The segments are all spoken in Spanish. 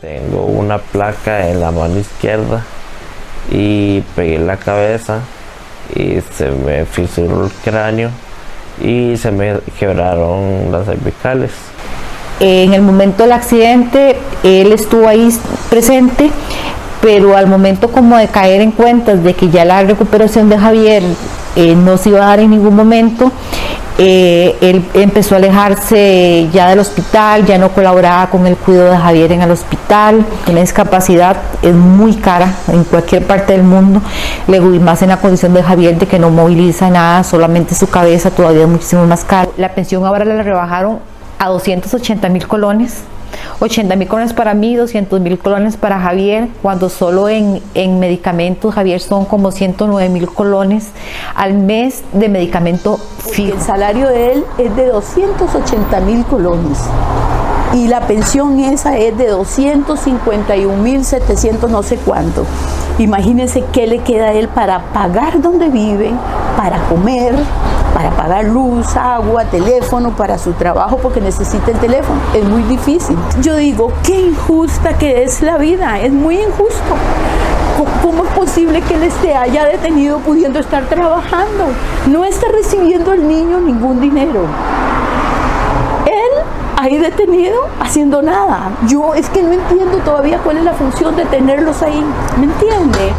Tengo una placa en la mano izquierda y pegué la cabeza y se me fisuró el cráneo y se me quebraron las cervicales. En el momento del accidente, él estuvo ahí presente, pero al momento como de caer en cuentas de que ya la recuperación de Javier eh, no se iba a dar en ningún momento, eh, él empezó a alejarse ya del hospital, ya no colaboraba con el cuidado de Javier en el hospital. Una discapacidad es muy cara en cualquier parte del mundo, y más en la condición de Javier de que no moviliza nada, solamente su cabeza todavía es muchísimo más cara. La pensión ahora la rebajaron a 280 mil colones 80 mil colones para mí, 200 mil colones para Javier, cuando solo en, en, medicamentos, Javier, son como 109 mil colones al mes de medicamento fijo. El salario de él es de 280 mil colones y la pensión esa es de 251 mil 700 no sé cuánto. Imagínense qué le queda a él para pagar donde viven, para comer, para pagar luz, agua, teléfono para su trabajo porque necesita el teléfono. Es muy difícil. Yo digo, qué injusta que es la vida, es muy injusto. ¿Cómo es posible que él esté haya detenido pudiendo estar trabajando? No está recibiendo el niño ningún dinero. Él ahí detenido haciendo nada. Yo es que no entiendo todavía cuál es la función de tenerlos ahí. ¿Me entiende?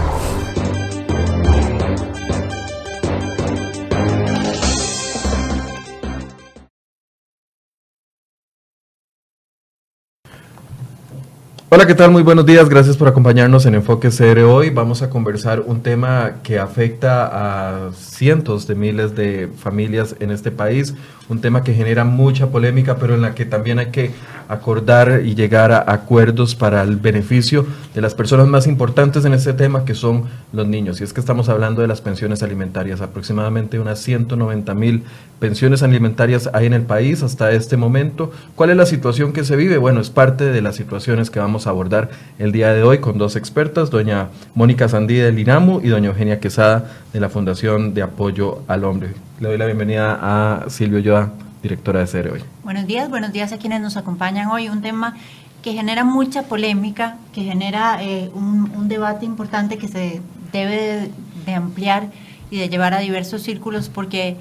Hola, ¿qué tal? Muy buenos días. Gracias por acompañarnos en Enfoque CR hoy. Vamos a conversar un tema que afecta a cientos de miles de familias en este país, un tema que genera mucha polémica, pero en la que también hay que acordar y llegar a acuerdos para el beneficio de las personas más importantes en este tema, que son los niños. Y es que estamos hablando de las pensiones alimentarias, aproximadamente unas 190 mil pensiones alimentarias hay en el país hasta este momento. ¿Cuál es la situación que se vive? Bueno, es parte de las situaciones que vamos a abordar el día de hoy con dos expertas, doña Mónica Sandí del INAMU y doña Eugenia Quesada de la Fundación de Apoyo al Hombre. Le doy la bienvenida a Silvio Yoda, directora de CERE hoy. Buenos días, buenos días a quienes nos acompañan hoy. Un tema que genera mucha polémica, que genera eh, un, un, debate importante que se debe de, de ampliar y de llevar a diversos círculos porque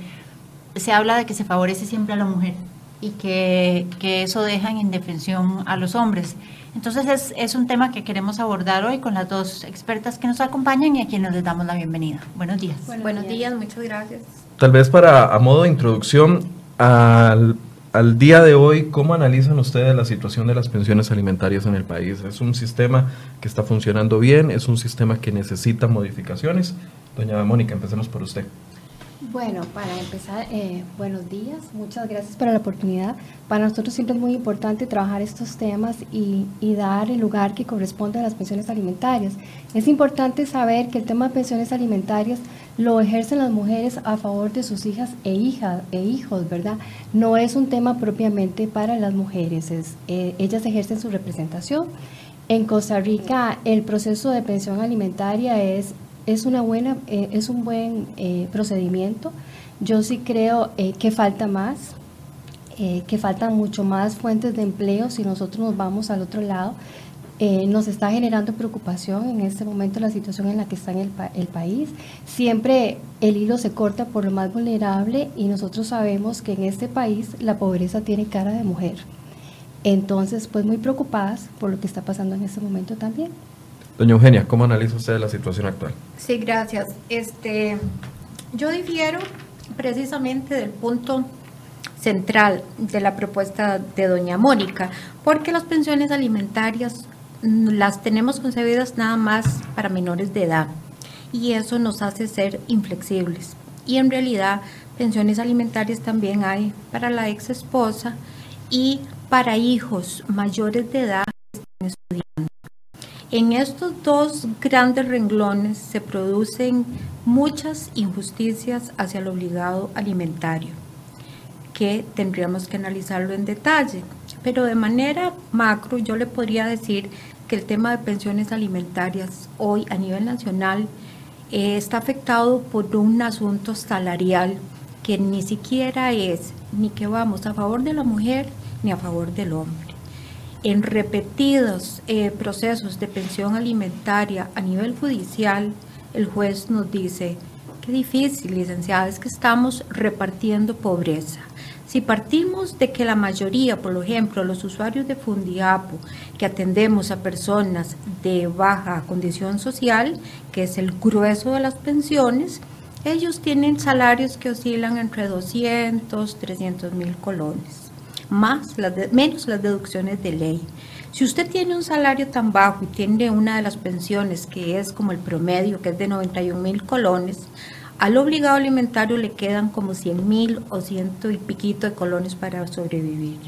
se habla de que se favorece siempre a la mujer y que, que eso deja en indefensión a los hombres. Entonces es, es, un tema que queremos abordar hoy con las dos expertas que nos acompañan y a quienes les damos la bienvenida. Buenos días. Buenos, Buenos días. días, muchas gracias. Tal vez para a modo de introducción al, al, día de hoy, ¿cómo analizan ustedes la situación de las pensiones alimentarias en el país? ¿Es un sistema que está funcionando bien? ¿Es un sistema que necesita modificaciones? Doña Mónica, empecemos por usted. Bueno, para empezar, eh, buenos días, muchas gracias por la oportunidad. Para nosotros siempre es muy importante trabajar estos temas y, y, dar el lugar que corresponde a las pensiones alimentarias. Es importante saber que el tema de pensiones alimentarias lo ejercen las mujeres a favor de sus hijas e, hijas, e hijos, ¿verdad? No es un tema propiamente para las mujeres, es, eh, ellas ejercen su representación. En Costa Rica el proceso de pensión alimentaria es es, una buena, eh, es un buen eh, procedimiento. Yo sí creo que falta más, que faltan mucho más fuentes de empleo si nosotros nos vamos al otro lado. Nos está generando preocupación en este momento la situación en la que está en el, pa el país. Siempre el hilo se corta por lo más vulnerable y nosotros sabemos que en este país la pobreza tiene cara de mujer. Entonces, pues muy preocupadas por lo que está pasando en este momento también. Doña Eugenia, ¿cómo analiza usted la situación actual? Sí, gracias. Este, yo difiero precisamente del punto central de la propuesta de doña Mónica, porque las pensiones alimentarias las tenemos concebidas nada más para menores de edad y eso nos hace ser inflexibles. Y en realidad pensiones alimentarias también hay para la ex esposa y para hijos mayores de edad que están estudiando. En estos dos grandes renglones se producen muchas injusticias hacia el obligado alimentario, que tendríamos que analizarlo en detalle. Pero de manera macro yo le podría decir que el tema de pensiones alimentarias hoy a nivel nacional eh, está afectado por un asunto salarial que ni siquiera es ni que vamos a favor de la mujer ni a favor del hombre. en repetidos eh, procesos de pensión alimentaria a nivel judicial, el juez nos dice, qué difícil, licenciada, es que estamos repartiendo pobreza. Si partimos de que la mayoría, por ejemplo, los usuarios de Fundiapo, que atendemos a personas de baja condición social, que es el grueso de las pensiones, ellos tienen salarios que oscilan entre 200, 300 mil colones, más las menos las deducciones de ley. Si usted tiene un salario tan bajo y tiene una de las pensiones que es como el promedio, que es de 91 mil colones, al obligado alimentario le quedan como 100 mil o ciento y piquito de colones para sobrevivir.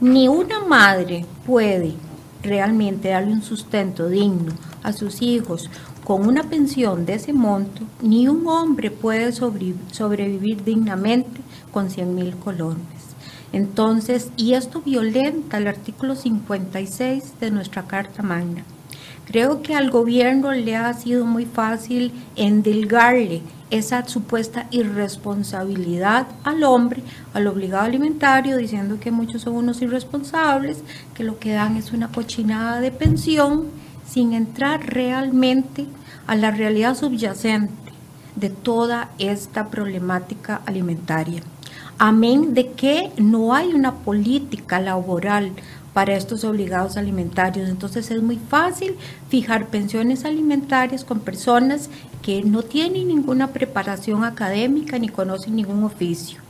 Ni una madre puede realmente darle un sustento digno a sus hijos con una pensión de ese monto, ni un hombre puede sobrevivir dignamente con 100 mil colones. Entonces, y esto violenta el artículo 56 de nuestra Carta Magna. Creo que al gobierno le ha sido muy fácil endilgarle esa supuesta irresponsabilidad al hombre, al obligado alimentario, diciendo que muchos son unos irresponsables, que lo que dan es una cochinada de pensión, sin entrar realmente a la realidad subyacente de toda esta problemática alimentaria. Amén de que no hay una política laboral para estos obligados alimentarios. Entonces es muy fácil fijar pensiones alimentarias con personas que no tienen ninguna preparación académica ni conocen ningún oficio.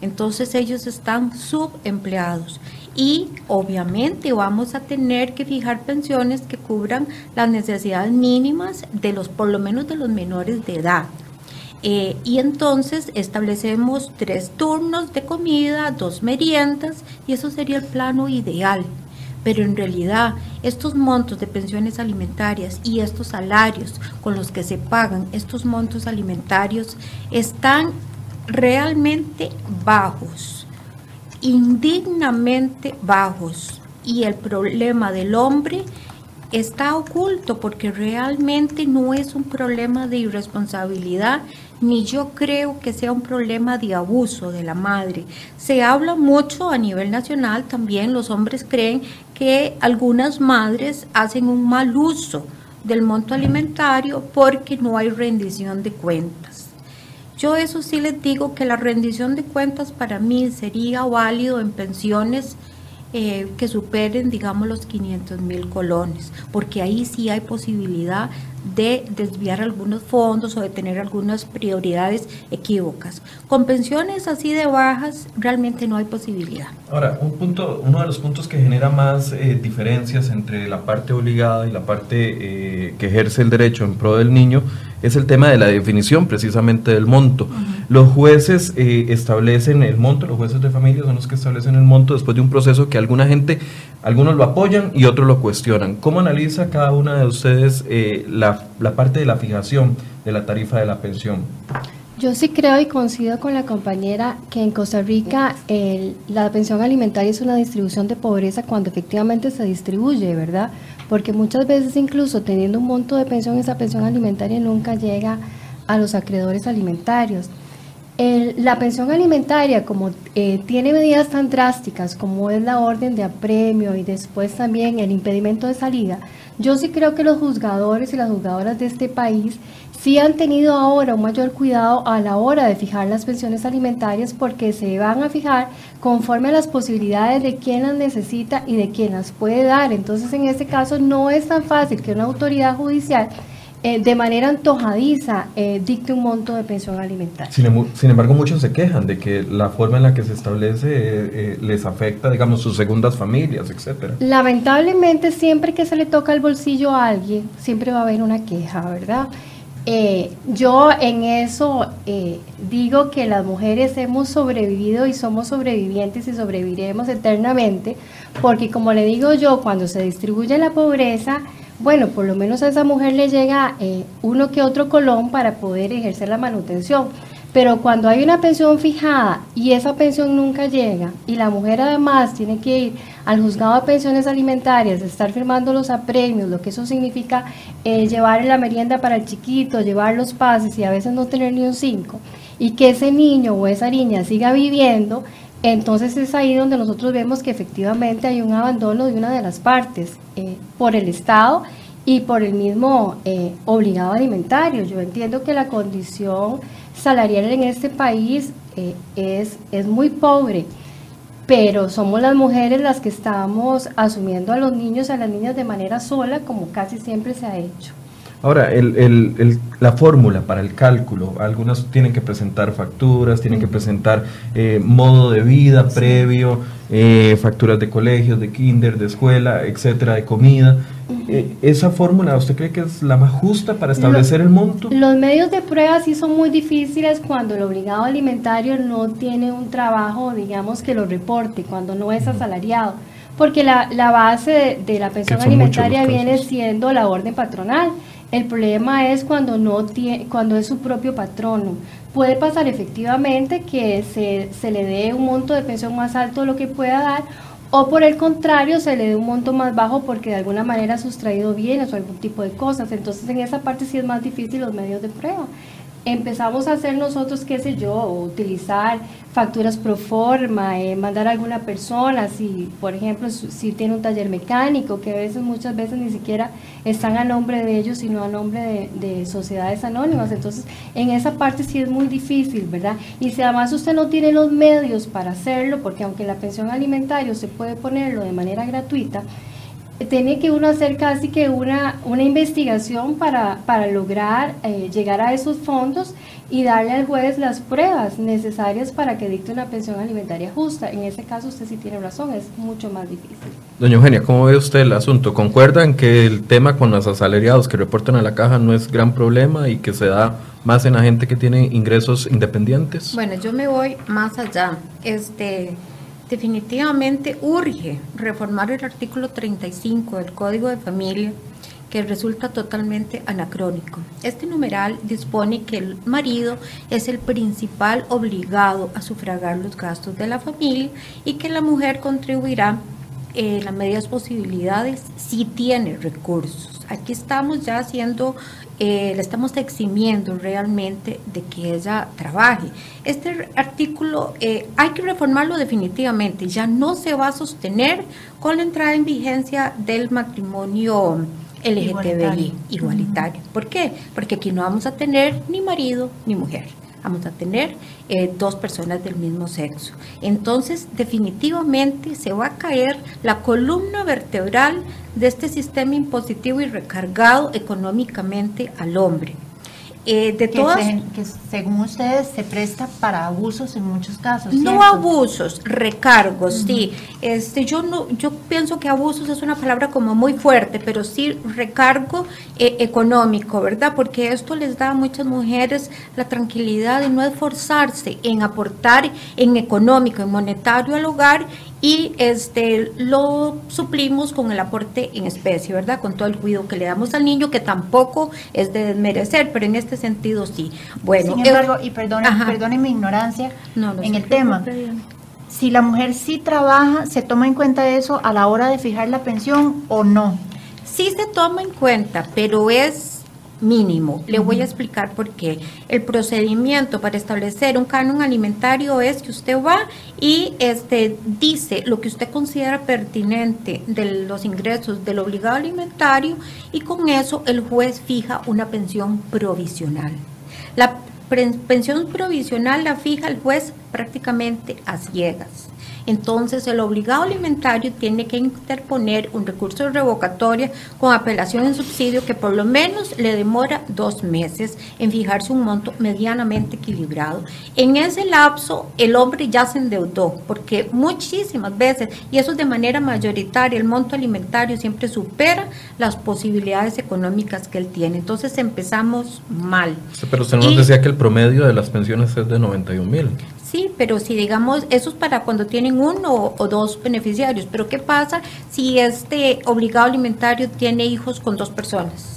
Entonces ellos están subempleados y obviamente vamos a tener que fijar pensiones que cubran las necesidades mínimas de los, por lo menos de los menores de edad. Eh, y entonces establecemos tres turnos de comida, dos meriendas, y eso sería el plano ideal. Pero en realidad estos montos de pensiones alimentarias y estos salarios con los que se pagan estos montos alimentarios están realmente bajos, indignamente bajos. Y el problema del hombre está oculto porque realmente no es un problema de irresponsabilidad ni yo creo que sea un problema de abuso de la madre. Se habla mucho a nivel nacional, también los hombres creen que algunas madres hacen un mal uso del monto alimentario porque no hay rendición de cuentas. Yo eso sí les digo que la rendición de cuentas para mí sería válido en pensiones eh, que superen, digamos, los 500 mil colones, porque ahí sí hay posibilidad de desviar algunos fondos o de tener algunas prioridades equívocas. Con pensiones así de bajas realmente no hay posibilidad. Ahora, un punto, uno de los puntos que genera más eh, diferencias entre la parte obligada y la parte eh, que ejerce el derecho en pro del niño es el tema de la definición precisamente del monto. Los jueces eh, establecen el monto, los jueces de familia son los que establecen el monto después de un proceso que alguna gente, algunos lo apoyan y otros lo cuestionan. ¿Cómo analiza cada una de ustedes eh, la, la parte de la fijación de la tarifa de la pensión? Yo sí creo y coincido con la compañera que en Costa Rica la pensión alimentaria es una distribución de pobreza cuando efectivamente se distribuye, ¿verdad? Porque muchas veces incluso teniendo un monto de pensión, esa pensión alimentaria nunca llega a los acreedores alimentarios. la pensión alimentaria, como eh, tiene medidas tan drásticas como es la orden de apremio y después también el impedimento de salida, yo sí creo que los juzgadores y las juzgadoras de este país sí han tenido ahora un mayor cuidado a la hora de fijar las pensiones alimentarias porque se van a fijar conforme a las posibilidades de quién las necesita y de quién las puede dar. Entonces, en este caso, no es tan fácil que una autoridad judicial eh, de manera antojadiza eh, dicte un monto de pensión alimentaria. Sin, embargo, muchos se quejan de que la forma en la que se establece eh, les afecta, digamos, sus segundas familias, etcétera. Lamentablemente, siempre que se le toca el bolsillo a alguien, siempre va a haber una queja, ¿verdad? Eh, yo en eso eh, digo que las mujeres hemos sobrevivido y somos sobrevivientes y sobreviviremos eternamente, porque como le digo yo, cuando se distribuye la pobreza, bueno, por lo menos a esa mujer le llega eh, uno que otro colón para poder ejercer la manutención. Pero cuando hay una pensión fijada y esa pensión nunca llega y la mujer además tiene que ir al juzgado de pensiones alimentarias, estar firmando los apremios, lo que eso significa eh, llevar la merienda para el chiquito, llevar los pases y a veces no tener ni un cinco, y que ese niño o esa niña siga viviendo, Entonces es ahí donde nosotros vemos que efectivamente hay un abandono de una de las partes eh, por el Estado y por el mismo eh, obligado alimentario. Yo entiendo que la condición salarial en este país eh, es, es muy pobre, pero somos las mujeres las que estamos asumiendo a los niños y a las niñas de manera sola, como casi siempre se ha hecho. Ahora, el, el, la fórmula para el cálculo, algunas tienen que presentar facturas, tienen que presentar eh, modo de vida previo, eh, facturas de colegios, de kinder, de escuela, etcétera, de comida. Eh, ¿Esa fórmula usted cree que es la más justa para establecer el monto? Los medios de prueba sí son muy difíciles cuando el obligado alimentario no tiene un trabajo, digamos, que lo reporte, cuando no es asalariado porque la, la base de, la pensión alimentaria viene siendo la orden patronal. El problema es cuando, no tiene, cuando es su propio patrono. Puede pasar efectivamente que se, se le dé un monto de pensión más alto de lo que pueda dar o por el contrario se le dé un monto más bajo porque de alguna manera ha sustraído bienes o algún tipo de cosas. Entonces en esa parte sí es más difícil los medios de prueba empezamos a hacer nosotros, qué sé yo, utilizar facturas pro forma, eh, mandar a alguna persona, si por ejemplo si tiene un taller mecánico, que a veces muchas veces ni siquiera están a nombre de ellos, sino a nombre de, de, sociedades anónimas. Entonces, en esa parte sí es muy difícil, ¿verdad? Y si además usted no tiene los medios para hacerlo, porque aunque la pensión alimentaria se puede ponerlo de manera gratuita, tiene que uno hacer casi que una, una investigación para, para lograr eh, llegar a esos fondos y darle al juez las pruebas necesarias para que dicte una pensión alimentaria justa. En ese caso usted sí tiene razón, es mucho más difícil. Doña Eugenia, ¿cómo ve usted el asunto? ¿Concuerdan que el tema con los asalariados que reportan a la caja no es gran problema y que se da más en la gente que tiene ingresos independientes? Bueno, yo me voy más allá. Este definitivamente urge reformar el artículo 35 del Código de Familia que resulta totalmente anacrónico. Este numeral dispone que el marido es el principal obligado a sufragar los gastos de la familia y que la mujer contribuirá en las medias posibilidades si tiene recursos. Aquí estamos ya haciendo eh, le estamos eximiendo realmente de que ella trabaje. Este artículo eh, hay que reformarlo definitivamente, ya no se va a sostener con la entrada en vigencia del matrimonio LGTBI igualitario. ¿Por qué? Porque aquí no vamos a tener ni marido ni mujer vamos a tener eh, dos personas del mismo sexo. Entonces, definitivamente se va a caer la columna vertebral de este sistema impositivo y recargado económicamente al hombre. Eh, de que, todas, que según ustedes se presta para abusos en muchos casos. No abusos, recargos, sí. Este, yo no, yo pienso que abusos es una palabra como muy fuerte, pero sí recargo eh, económico, ¿verdad? Porque esto les da a muchas mujeres la tranquilidad de no esforzarse en aportar en económico, en monetario al hogar y este lo suplimos con el aporte en especie, ¿verdad? Con todo el cuidado que le damos al niño, que tampoco es de desmerecer, pero en este sentido sí. Bueno, Sin embargo, y perdone, mi ignorancia en el tema. Si la mujer sí trabaja, ¿se toma en cuenta eso a la hora de fijar la pensión o no? Sí se toma en cuenta, pero es mínimo. Le voy a explicar por qué. El procedimiento para establecer un canon alimentario es que usted va y este, dice lo que usted considera pertinente de los ingresos del obligado alimentario y con eso el juez fija una pensión provisional. La pensión provisional la fija el juez prácticamente a ciegas. Entonces, el obligado alimentario tiene que interponer un recurso de revocatoria con apelación en subsidio que por lo menos le demora dos meses en fijarse un monto medianamente equilibrado. En ese lapso, el hombre ya se endeudó, porque muchísimas veces, y eso es de manera mayoritaria, el monto alimentario siempre supera las posibilidades económicas que él tiene. Entonces, empezamos mal. pero usted nos decía que el promedio de las pensiones es de 91 mil. Sí, pero si digamos, eso es para cuando tienen uno o dos beneficiarios, pero ¿qué pasa si este obligado alimentario tiene hijos con dos personas?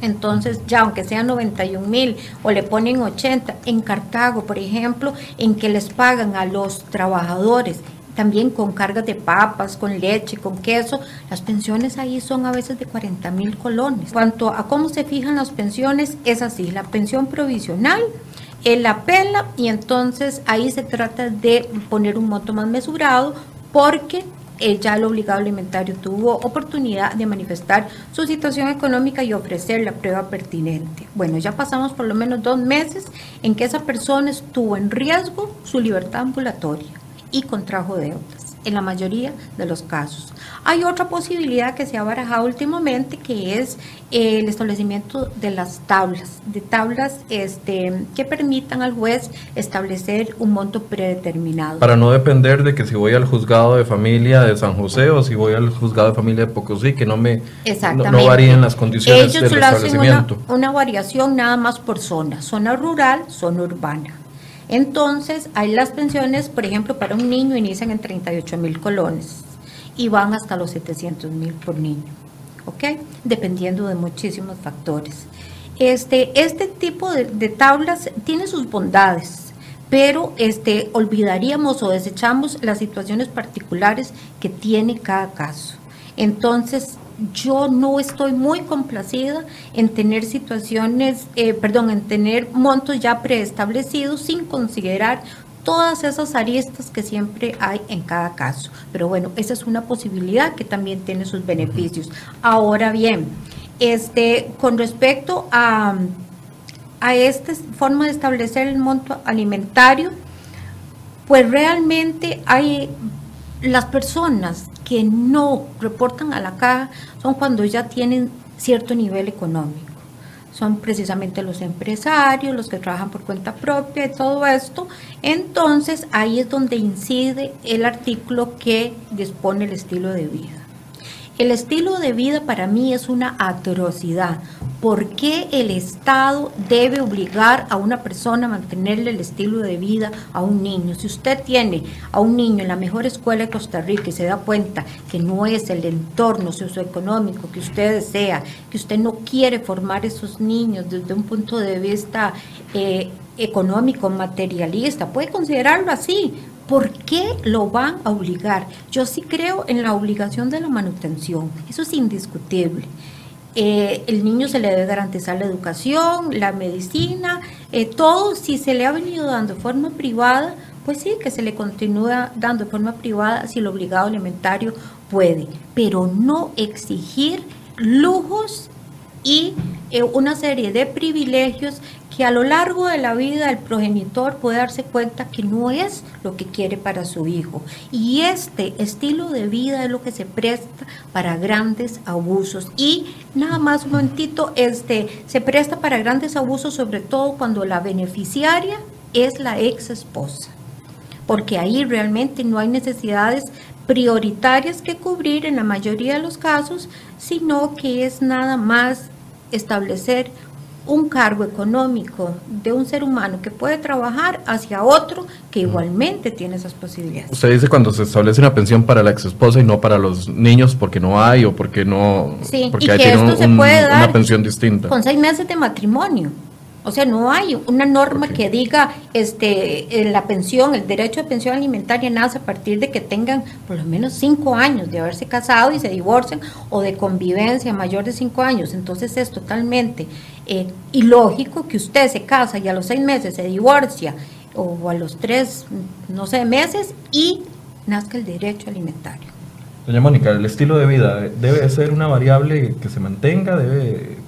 Entonces, ya aunque sean 91 mil o le ponen 80, en Cartago, por ejemplo, en que les pagan a los trabajadores también con cargas de papas, con leche, con queso, las pensiones ahí son a veces de 40 mil colones. Cuanto a cómo se fijan las pensiones, es así, la pensión provisional él apela y entonces ahí se trata de poner un monto más mesurado porque ya el obligado alimentario tuvo oportunidad de manifestar su situación económica y ofrecer la prueba pertinente. Bueno, ya pasamos por lo menos dos meses en que esa persona estuvo en riesgo su libertad ambulatoria y contrajo deudas en la mayoría de los casos. Hay otra posibilidad que se ha barajado últimamente que es el establecimiento de las tablas, de tablas este, que permitan al juez establecer un monto predeterminado. Para no depender de que si voy al juzgado de familia de San José o si voy al juzgado de familia de Pocosí, que no me no, varíen las condiciones Ellos del establecimiento. Hacen una, una variación nada más por zona, zona rural, zona urbana. Entonces, hay las pensiones, por ejemplo, para un niño inician en 38 mil colones y van hasta los 700 mil por niño, ¿ok? Dependiendo de muchísimos factores. Este, este tipo de, tablas tiene sus bondades, pero este, olvidaríamos o desechamos las situaciones particulares que tiene cada caso. Entonces, yo no estoy muy complacida en tener situaciones, eh, perdón, en tener montos ya preestablecidos sin considerar todas esas aristas que siempre hay en cada caso. Pero bueno, esa es una posibilidad que también tiene sus beneficios. Ahora bien, este, con respecto a, a esta forma de establecer el monto alimentario, pues realmente hay las personas que no reportan a la caja son cuando ya tienen cierto nivel económico. Son precisamente los empresarios, los que trabajan por cuenta propia y todo esto. Entonces ahí es donde incide el artículo que dispone el estilo de vida. El estilo de vida para mí es una atrocidad. ¿Por qué el Estado debe obligar a una persona a mantenerle el estilo de vida a un niño? Si usted tiene a un niño en la mejor escuela de Costa Rica y se da cuenta que no es el entorno socioeconómico que usted desea, que usted no quiere formar esos niños desde un punto de vista eh, económico, materialista, puede considerarlo así, ¿Por qué lo van a obligar? Yo sí creo en la obligación de la manutención, eso es indiscutible. Eh, el niño se le debe garantizar la educación, la medicina, eh, todo si se le ha venido dando de forma privada, pues sí, que se le continúa dando de forma privada si el obligado alimentario puede, pero no exigir lujos y eh, una serie de privilegios que a lo largo de la vida el progenitor puede darse cuenta que no es lo que quiere para su hijo. Y este estilo de vida es lo que se presta para grandes abusos. Y nada más un momentito, este, se presta para grandes abusos sobre todo cuando la beneficiaria es la ex esposa. Porque ahí realmente no hay necesidades prioritarias que cubrir en la mayoría de los casos, sino que es nada más establecer un cargo económico de un ser humano que puede trabajar hacia otro que igualmente tiene esas posibilidades. Usted dice cuando se establece una pensión para la ex esposa y no para los niños porque no hay o porque no sí, porque y que esto se puede dar una pensión distinta. Con seis meses de matrimonio. O sea, no hay una norma que diga este la pensión, el derecho de pensión alimentaria nace a partir de que tengan por lo menos cinco años de haberse casado y se divorcian o de convivencia mayor de cinco años. Entonces es totalmente eh, ilógico que usted se casa y a los seis meses se divorcia o a los tres, no sé, meses y nazca el derecho alimentario. Doña Mónica, el estilo de vida debe ser una variable que se mantenga, debe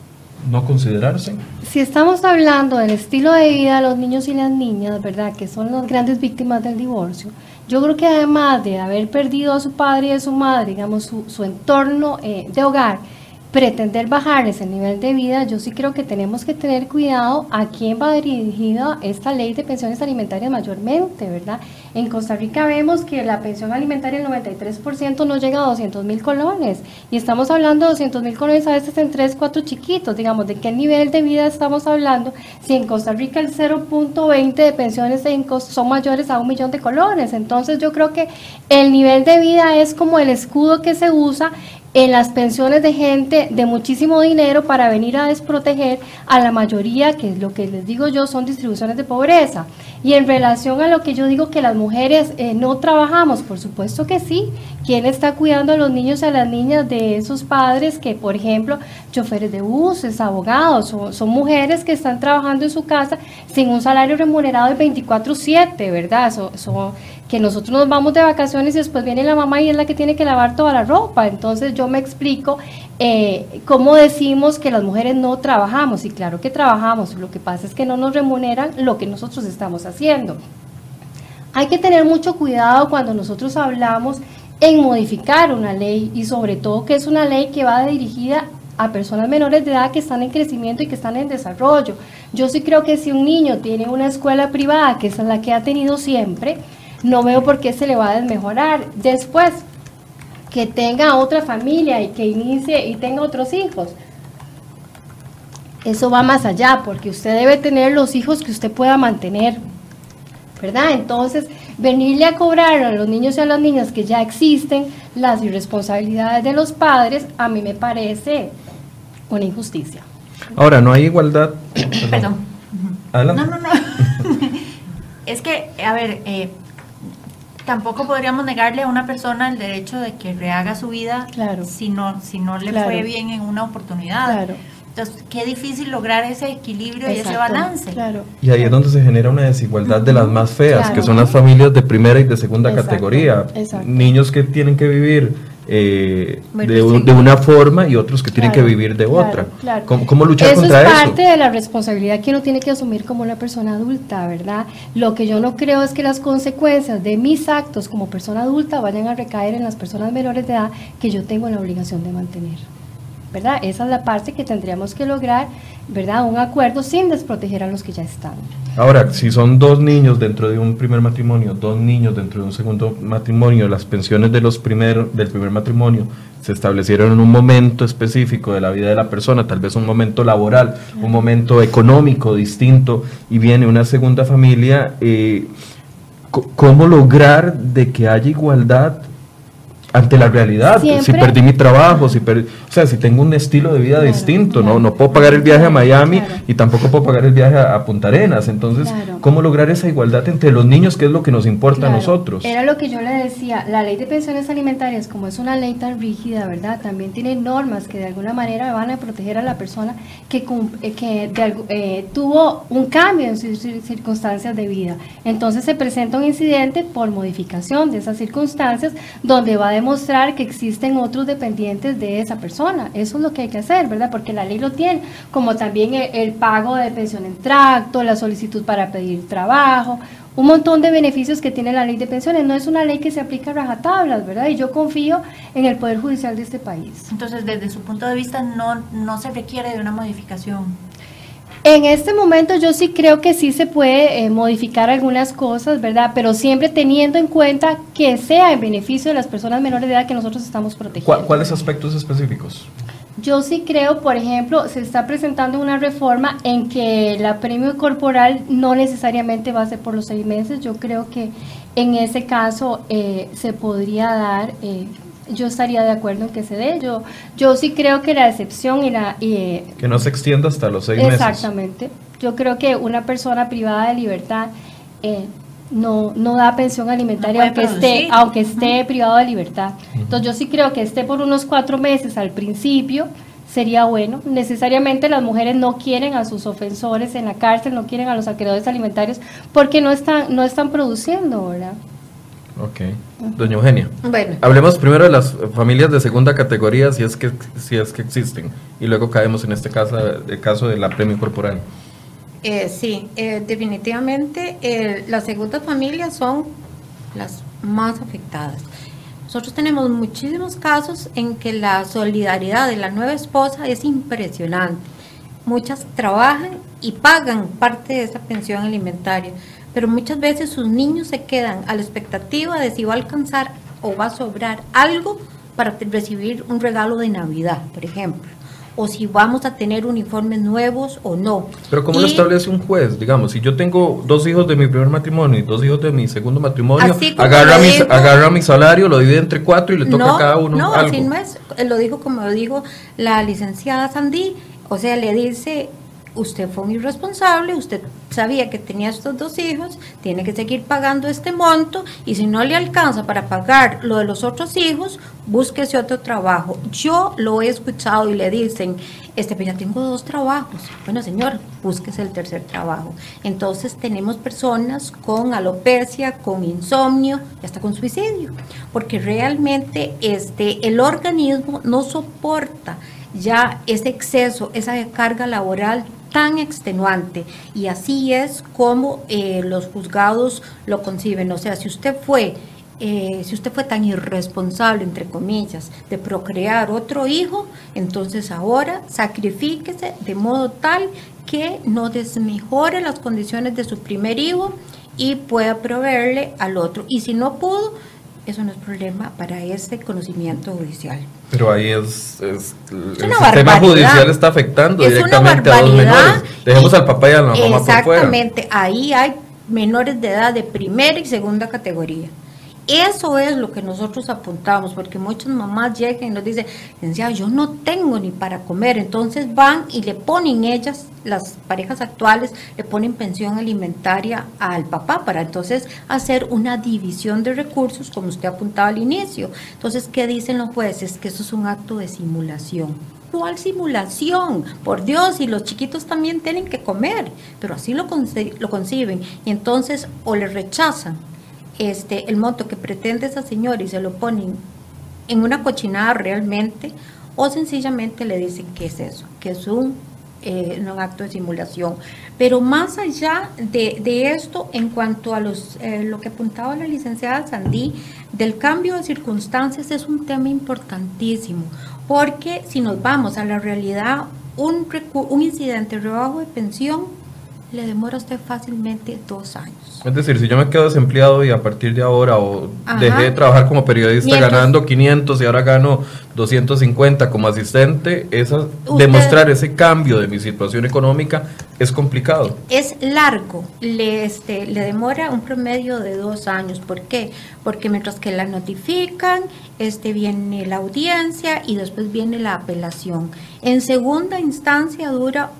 no considerarse? Si estamos hablando del estilo de vida de los niños y las niñas, ¿verdad? Que son las grandes víctimas del divorcio. Yo creo que además de haber perdido a su padre y a su madre, digamos, su, su entorno eh, de hogar, pretender bajar ese nivel de vida, yo sí creo que tenemos que tener cuidado a quién va dirigida esta ley de pensiones alimentarias mayormente, ¿verdad? En Costa Rica vemos que la pensión alimentaria el 93% no llega a 200 mil colones y estamos hablando de 200 mil colones a veces en 3, 4 chiquitos, digamos, ¿de qué nivel de vida estamos hablando? Si en Costa Rica el 0.20 de pensiones son mayores a un millón de colones, entonces yo creo que el nivel de vida es como el escudo que se usa en las pensiones de gente de muchísimo dinero para venir a desproteger a la mayoría, que es lo que les digo yo, son distribuciones de pobreza. Y en relación a lo que yo digo que las mujeres eh, no trabajamos, por supuesto que sí. ¿Quién está cuidando a los niños y a las niñas de esos padres que, por ejemplo, choferes de buses, abogados, son, mujeres que están trabajando en su casa sin un salario remunerado de 24/7, ¿verdad? son que nosotros nos vamos de vacaciones y después viene la mamá y es la que tiene que lavar toda la ropa. Entonces yo me explico eh, cómo decimos que las mujeres no trabajamos. Y claro que trabajamos, lo que pasa es que no nos remuneran lo que nosotros estamos haciendo. Hay que tener mucho cuidado cuando nosotros hablamos en modificar una ley y sobre todo que es una ley que va dirigida a personas menores de edad que están en crecimiento y que están en desarrollo. Yo sí creo que si un niño tiene una escuela privada, que es la que ha tenido siempre, no veo por qué se le va a desmejorar. Después, que tenga otra familia y que inicie y tenga otros hijos. Eso va más allá, porque usted debe tener los hijos que usted pueda mantener, ¿verdad? Entonces, venirle a cobrar a los niños y a las niñas que ya existen las irresponsabilidades de los padres, a mí me parece una injusticia. Ahora, no hay igualdad. Perdón. No, no, no. es que, a ver, eh, tampoco podríamos negarle a una persona el derecho de que rehaga su vida si no, si no le fue bien en una oportunidad. Entonces, qué difícil lograr ese equilibrio y ese balance. Y ahí es donde se genera una desigualdad de las más feas, que son las familias de primera y de segunda categoría. Niños que tienen que vivir eh, de, una forma y otros que tienen que vivir de otra. ¿Cómo, luchar contra eso? Es parte de la responsabilidad que uno tiene que asumir como una persona adulta, ¿verdad? Lo que yo no creo es que las consecuencias de mis actos como persona adulta vayan a recaer en las personas menores de edad que yo tengo la obligación de mantener. ¿Verdad? Esa es la parte que tendríamos que lograr, ¿verdad? Un acuerdo sin desproteger a los que ya están. Ahora, si son dos niños dentro de un primer matrimonio, dos niños dentro de un segundo matrimonio, las pensiones de los primer, del primer matrimonio se establecieron en un momento específico de la vida de la persona, tal vez un momento laboral, un momento económico distinto, y viene una segunda familia, eh, ¿cómo lograr de que haya igualdad ante la realidad. Si perdí mi trabajo, si o sea, si tengo un estilo de vida distinto, no no puedo pagar el viaje a Miami y tampoco puedo pagar el viaje a, Punta Arenas. Entonces, ¿cómo lograr esa igualdad entre los niños, que es lo que nos importa a nosotros? Era lo que yo le decía, la ley de pensiones alimentarias, como es una ley tan rígida, ¿verdad? También tiene normas que de alguna manera van a proteger a la persona que, eh, que eh, tuvo un cambio en sus circunstancias de vida. Entonces se presenta un incidente por modificación de esas circunstancias donde va a mostrar que existen otros dependientes de esa persona. Eso es lo que hay que hacer, ¿verdad? Porque la ley lo tiene, como también el, pago de pensión en tracto, la solicitud para pedir trabajo, un montón de beneficios que tiene la ley de pensiones. No es una ley que se aplica a rajatablas, ¿verdad? Y yo confío en el Poder Judicial de este país. Entonces, desde su punto de vista, no, no se requiere de una modificación. En este momento yo sí creo que sí se puede eh, modificar algunas cosas, ¿verdad? Pero siempre teniendo en cuenta que sea en beneficio de las personas menores de edad que nosotros estamos protegiendo. ¿Cuáles aspectos específicos? Yo sí creo, por ejemplo, se está presentando una reforma en que la premio corporal no necesariamente va a ser por los seis meses. Yo creo que en ese caso eh, se podría dar eh, yo estaría de acuerdo en que se dé. Yo, yo sí creo que la excepción y la... Eh, que no se extienda hasta los seis meses. Exactamente. Yo creo que una persona privada de libertad eh, no, no da pensión alimentaria aunque esté, aunque esté privado de libertad. Entonces yo sí creo que esté por unos cuatro meses al principio sería bueno. Necesariamente las mujeres no quieren a sus ofensores en la cárcel, no quieren a los acreedores alimentarios porque no están, no están produciendo, ¿verdad? Ok. Doña Eugenia. Bueno. Hablemos primero de las familias de segunda categoría, si es que, si es que existen, y luego caemos en este caso, el caso de la premio corporal. Eh, sí, eh, definitivamente eh, las segundas familias son las más afectadas. Nosotros tenemos muchísimos casos en que la solidaridad de la nueva esposa es impresionante. Muchas trabajan y pagan parte de esa pensión alimentaria pero muchas veces sus niños se quedan a la expectativa de si va a alcanzar o va a sobrar algo para recibir un regalo de Navidad, por ejemplo, o si vamos a tener uniformes nuevos o no. Pero ¿cómo lo establece un juez? Digamos, si yo tengo dos hijos de mi primer matrimonio y dos hijos de mi segundo matrimonio, agarra mi, dijo- agarra mi salario, lo divide entre cuatro y le toca a cada uno No, algo. así no es. Lo dijo como lo dijo la licenciada Sandy. O sea, le dice, usted fue un irresponsable, usted sabía que tenía estos dos hijos, tiene que seguir pagando este monto y si no le alcanza para pagar lo de los otros hijos, búsquese otro trabajo. Yo lo he escuchado y le dicen, este, pues ya tengo dos trabajos. Bueno, señor, búsquese el tercer trabajo. Entonces tenemos personas con alopecia, con insomnio y hasta con suicidio, porque realmente este, el organismo no soporta ya ese exceso, esa carga laboral tan extenuante. Y así es como eh, los juzgados lo conciben. O sea, si usted fue... eh, si usted fue tan irresponsable, entre comillas, de procrear otro hijo, entonces ahora sacrifíquese de modo tal que no desmejore las condiciones de su primer hijo y pueda proveerle al otro. Y si no pudo, eso no es problema para ese conocimiento judicial. Pero ahí es, es- el una sistema judicial está afectando Es directamente a barbaridad. menores. Dejemos Y- al papá y a la mamá por fuera. Exactamente, ahí hay menores de edad de primera y segunda categoría. Eso es lo que nosotros apuntamos, porque muchas mamás llegan y nos dicen, yo no tengo ni para comer, entonces van y le ponen ellas, las parejas actuales, le ponen pensión alimentaria al papá para entonces hacer una división de recursos, como usted apuntaba al inicio. Entonces, ¿qué dicen los jueces? Que eso es un acto de simulación. ¿Cuál simulación? Por Dios, y los chiquitos también tienen que comer, pero así lo, conce- lo conciben. Y entonces o le rechazan este, el monto que pretende esa señora y se lo ponen en una cochinada realmente, o sencillamente le dicen que es eso, que es un, eh, un acto de simulación. Pero más allá de, de esto, en cuanto a los, eh, lo que apuntaba la licenciada Sandí, del cambio de circunstancias es un tema importantísimo, porque si nos vamos a la realidad, un, un incidente de rebajo de pensión le demora a usted fácilmente dos años. Es decir, si yo me quedo desempleado y a partir de ahora o Ajá. dejé de trabajar como periodista Mientras- ganando 500 y ahora gano 250 como asistente, esa, Usted- demostrar ese cambio de mi situación económica es complicado. Es largo, le, este, le demora un promedio de dos años. ¿Por qué? Porque mientras que la notifican, este, viene la audiencia y después viene la apelación. En segunda instancia dura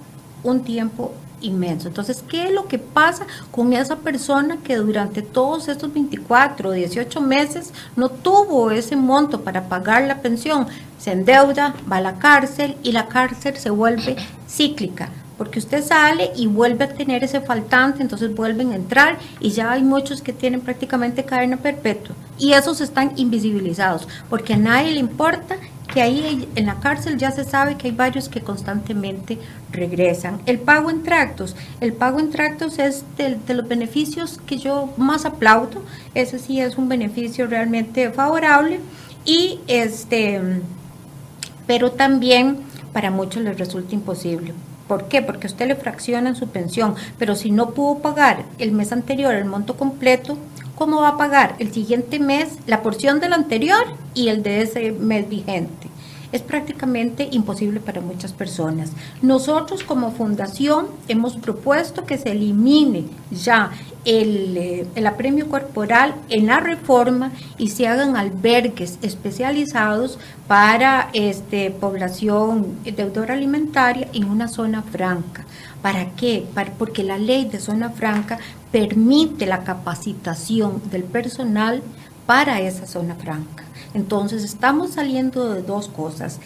un tiempo inmenso. Entonces, ¿qué es lo que pasa con esa persona que durante todos estos 24 o 18 meses no tuvo ese monto para pagar la pensión? Se endeuda, va a la cárcel y la cárcel se vuelve cíclica. Porque usted sale y vuelve a tener ese faltante, entonces vuelven a entrar y ya hay muchos que tienen prácticamente cadena perpetua. Y esos están invisibilizados, porque a nadie le importa que ahí en la cárcel ya se sabe que hay varios que constantemente regresan. El pago en tractos, el pago en tractos es de, los beneficios que yo más aplaudo, ese sí es un beneficio realmente favorable y este, pero también para muchos les resulta imposible. ¿Por qué? Porque usted le fraccionan su pensión, pero si no pudo pagar el mes anterior el monto completo, ¿cómo va a pagar el siguiente mes la porción del anterior y el de ese mes vigente? Es prácticamente imposible para muchas personas. Nosotros como fundación hemos propuesto que se elimine ya el, eh, el apremio corporal en la reforma y se hagan albergues especializados para este, población deudora alimentaria en una zona franca. ¿Para qué? Porque la ley de zona franca permite la capacitación del personal para esa zona franca. Entonces estamos saliendo de dos cosas.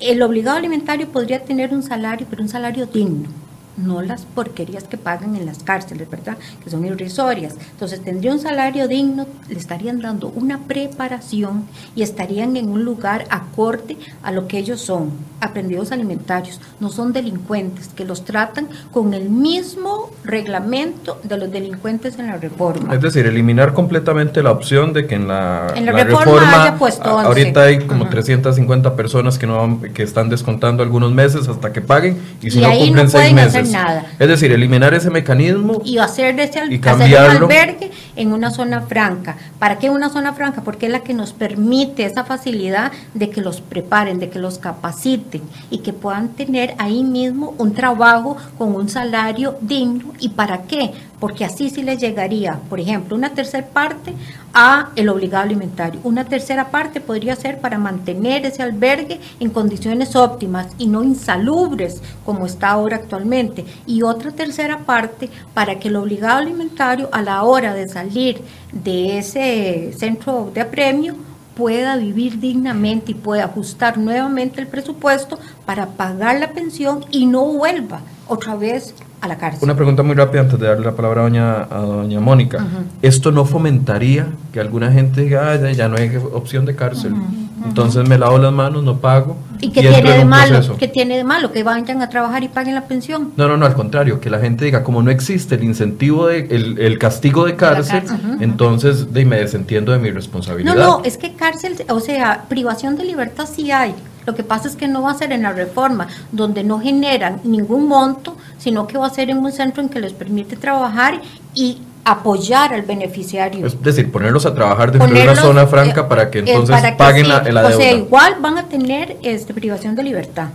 El obligado alimentario podría tener un salario, pero un salario digno, no las porquerías que pagan en las cárceles, ¿verdad? Que son irrisorias. Entonces tendría un salario digno, le estarían dando una preparación y estarían en un lugar acorde a lo que ellos son, aprendidos alimentarios, no son delincuentes, que los tratan con el mismo reglamento de los delincuentes en la reforma. Es decir, eliminar completamente la opción de que en la, En la reforma haya puesto a- 11. ahorita hay como Ajá. 350 personas que no que están descontando algunos meses hasta que paguen y si Y no cumplen no seis meses. Nada. Es decir, eliminar ese mecanismo y hacer ese y hacer un cambiarlo. albergue en una zona franca. ¿Para qué una zona franca? Porque es la que nos permite esa facilidad de que los preparen, de que los capaciten y que puedan tener ahí mismo un trabajo con un salario digno. ¿Y para qué? Porque así sí les llegaría, por ejemplo, una tercera parte a el obligado alimentario. Una tercera parte podría ser para mantener ese albergue en condiciones óptimas y no insalubres como está ahora actualmente. Y otra tercera parte para que el obligado alimentario a la hora de salir de ese centro de apremio pueda vivir dignamente y pueda ajustar nuevamente el presupuesto para pagar la pensión y no vuelva otra vez a la cárcel. Una pregunta muy rápida antes de darle la palabra a doña, a doña Mónica. ¿Esto no fomentaría que alguna gente diga, "Ah, ya- no hay opción de cárcel? Entonces me lavo las manos, no pago. ¿Y qué tiene en de malo? proceso. ¿Qué tiene de malo? Que vayan a trabajar y paguen la pensión. No, no, no, al contrario, que la gente diga, como no existe el incentivo, de, el, el castigo de cárcel, entonces de, me desentiendo de mi No, responsabilidad. no, es que cárcel, o sea, privación de libertad sí hay. Lo que pasa es que no va a ser en la reforma, donde no generan ningún monto, sino que va a ser en un centro en que les permite trabajar y apoyar al beneficiario. Es decir, ponerlos a trabajar dentro de Ponerlos, una zona eh, franca para que eh, entonces para que paguen sí, la, la O deuda. sea, igual van a tener este, privación de libertad.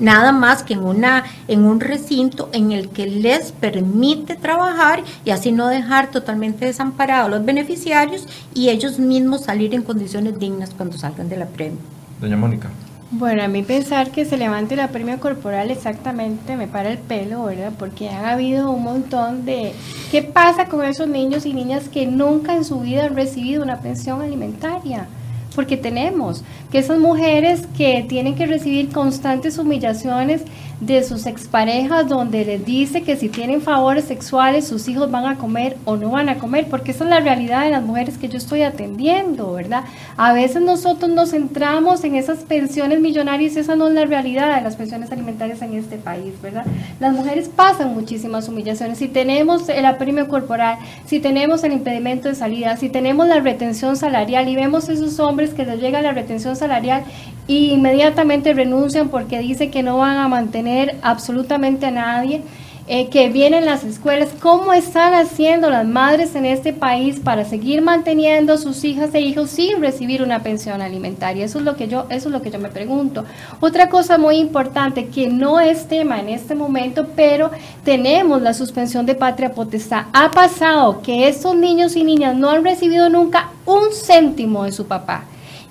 Nada más que en, una, en un recinto en el que les permite trabajar y así no dejar totalmente desamparados a los beneficiarios y ellos mismos salir en condiciones dignas cuando salgan de la premio. Doña Mónica. Bueno, a mí pensar que se levante la premio corporal exactamente me para el pelo, ¿verdad? Porque han habido un montón de... ¿Qué pasa con esos niños y niñas que nunca en su vida han recibido una pensión alimentaria? Porque tenemos que esas mujeres que tienen que recibir constantes humillaciones de sus exparejas donde les dice que si tienen favores sexuales sus hijos van a comer o no van a comer, porque esa es la realidad de las mujeres que yo estoy atendiendo, ¿verdad? A veces nosotros nos centramos en esas pensiones millonarias esa no es la realidad de las pensiones alimentarias en este país, ¿verdad? Las mujeres pasan muchísimas humillaciones. Si tenemos el apremio corporal, si tenemos el impedimento de salida, si tenemos la retención salarial y vemos esos hombres que les llega la retención salarial y inmediatamente renuncian porque dicen que no van a mantener absolutamente a nadie, eh, que vienen las escuelas, ¿cómo están haciendo las madres en este país para seguir manteniendo a sus hijas e hijos sin recibir una pensión alimentaria? Eso es lo que yo, eso es lo que yo me pregunto. Otra cosa muy importante que no es tema en este momento, pero tenemos la suspensión de patria potestad. Ha pasado que estos niños y niñas no han recibido nunca un céntimo de su papá.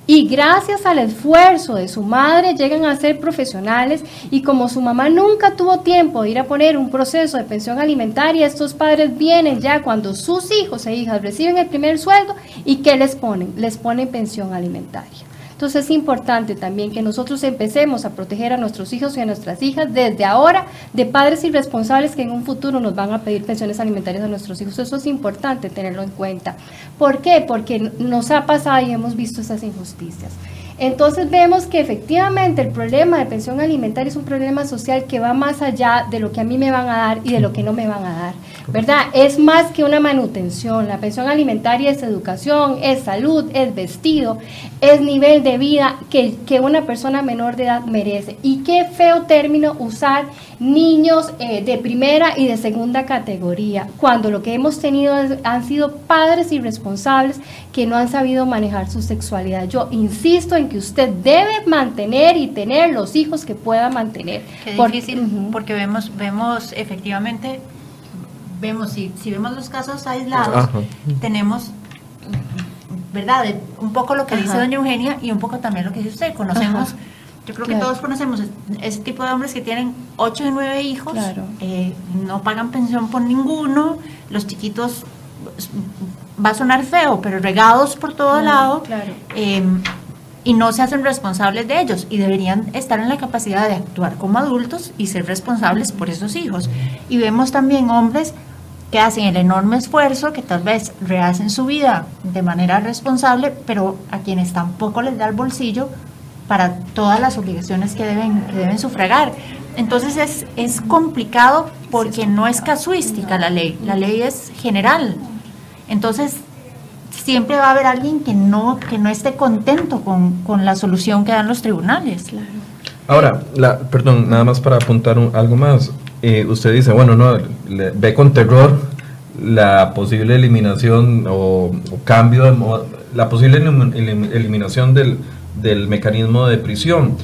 Y gracias al esfuerzo de su madre llegan a ser profesionales y como su mamá nunca tuvo tiempo de ir a poner un proceso de pensión alimentaria, estos padres vienen ya cuando sus hijos e hijas reciben el primer sueldo y ¿qué les ponen? Les ponen pensión alimentaria. Entonces es importante también que nosotros empecemos a proteger a nuestros hijos y a nuestras hijas desde ahora de padres irresponsables que en un futuro nos van a pedir pensiones alimentarias a nuestros hijos. Eso es importante tenerlo en cuenta. ¿Por qué? Porque nos ha pasado y hemos visto esas injusticias. Entonces vemos que efectivamente el problema de pensión alimentaria es un problema social que va más allá de lo que a mí me van a dar y de lo que no me van a dar, ¿verdad? Es más que una manutención. La pensión alimentaria es educación, es salud, es vestido, es nivel de vida que, que una persona menor de edad merece. Y qué feo término usar niños eh, de primera y de segunda categoría, cuando lo que hemos tenido han sido padres irresponsables que no han sabido manejar su sexualidad. Yo insisto en que usted debe mantener y tener los hijos que pueda mantener. Qué Por- difícil, Ujú. porque vemos, vemos efectivamente, vemos, si, si vemos los casos aislados, Ajá. tenemos, ¿verdad? De- Un poco lo que dice Ajá. doña Eugenia y un poco también lo que dice usted. Conocemos, Ajá. yo creo que Claro. todos conocemos es- ese tipo de hombres que tienen 8 y 9 hijos, Claro. eh, no pagan pensión por ninguno, los chiquitos, va a sonar feo, pero regados por todo Claro, lado. claro. eh, y no se hacen responsables de ellos y deberían estar en la capacidad de actuar como adultos y ser responsables por esos hijos. Y vemos también hombres que hacen el enorme esfuerzo, que tal vez rehacen su vida de manera responsable, pero a quienes tampoco les da el bolsillo para todas las obligaciones que deben, que deben sufragar. Entonces es, es complicado porque no es casuística la ley, la ley es general. Entonces siempre va a haber alguien que no, que no esté contento con, con la solución que dan los tribunales. Ahora, la, perdón, nada más para apuntar un- algo más. eh, usted dice, bueno, no, ve con terror la posible eliminación o, cambio, de, la posible eliminación del, del mecanismo de prisión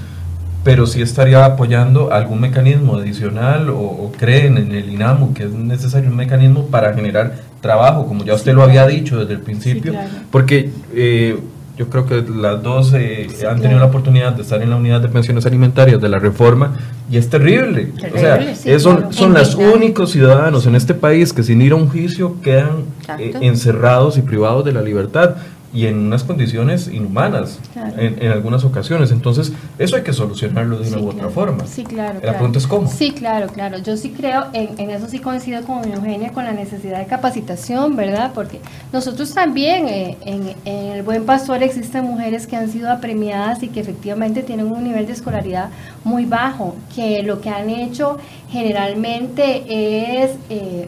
pero sí estaría apoyando algún mecanismo adicional o, creen en el INAMU que es necesario un mecanismo para generar trabajo, como ya usted lo había dicho desde el principio, porque eh, yo creo que las dos eh, han tenido la oportunidad de estar en la unidad de pensiones alimentarias de la reforma y es terrible. o sea, son, son los únicos ciudadanos en este país que sin ir a un juicio quedan eh, encerrados y privados de la libertad y en unas condiciones inhumanas en, algunas ocasiones. Entonces, eso hay que solucionarlo de una u otra forma. Sí, claro. La pregunta es cómo. Sí, claro, claro. Yo sí creo, en, en, eso sí coincido con Eugenia, con la necesidad de capacitación, ¿verdad? Porque nosotros también, eh, en, en, el Buen Pastor existen mujeres que han sido apremiadas y que efectivamente tienen un nivel de escolaridad muy bajo, que lo que han hecho generalmente es... Eh,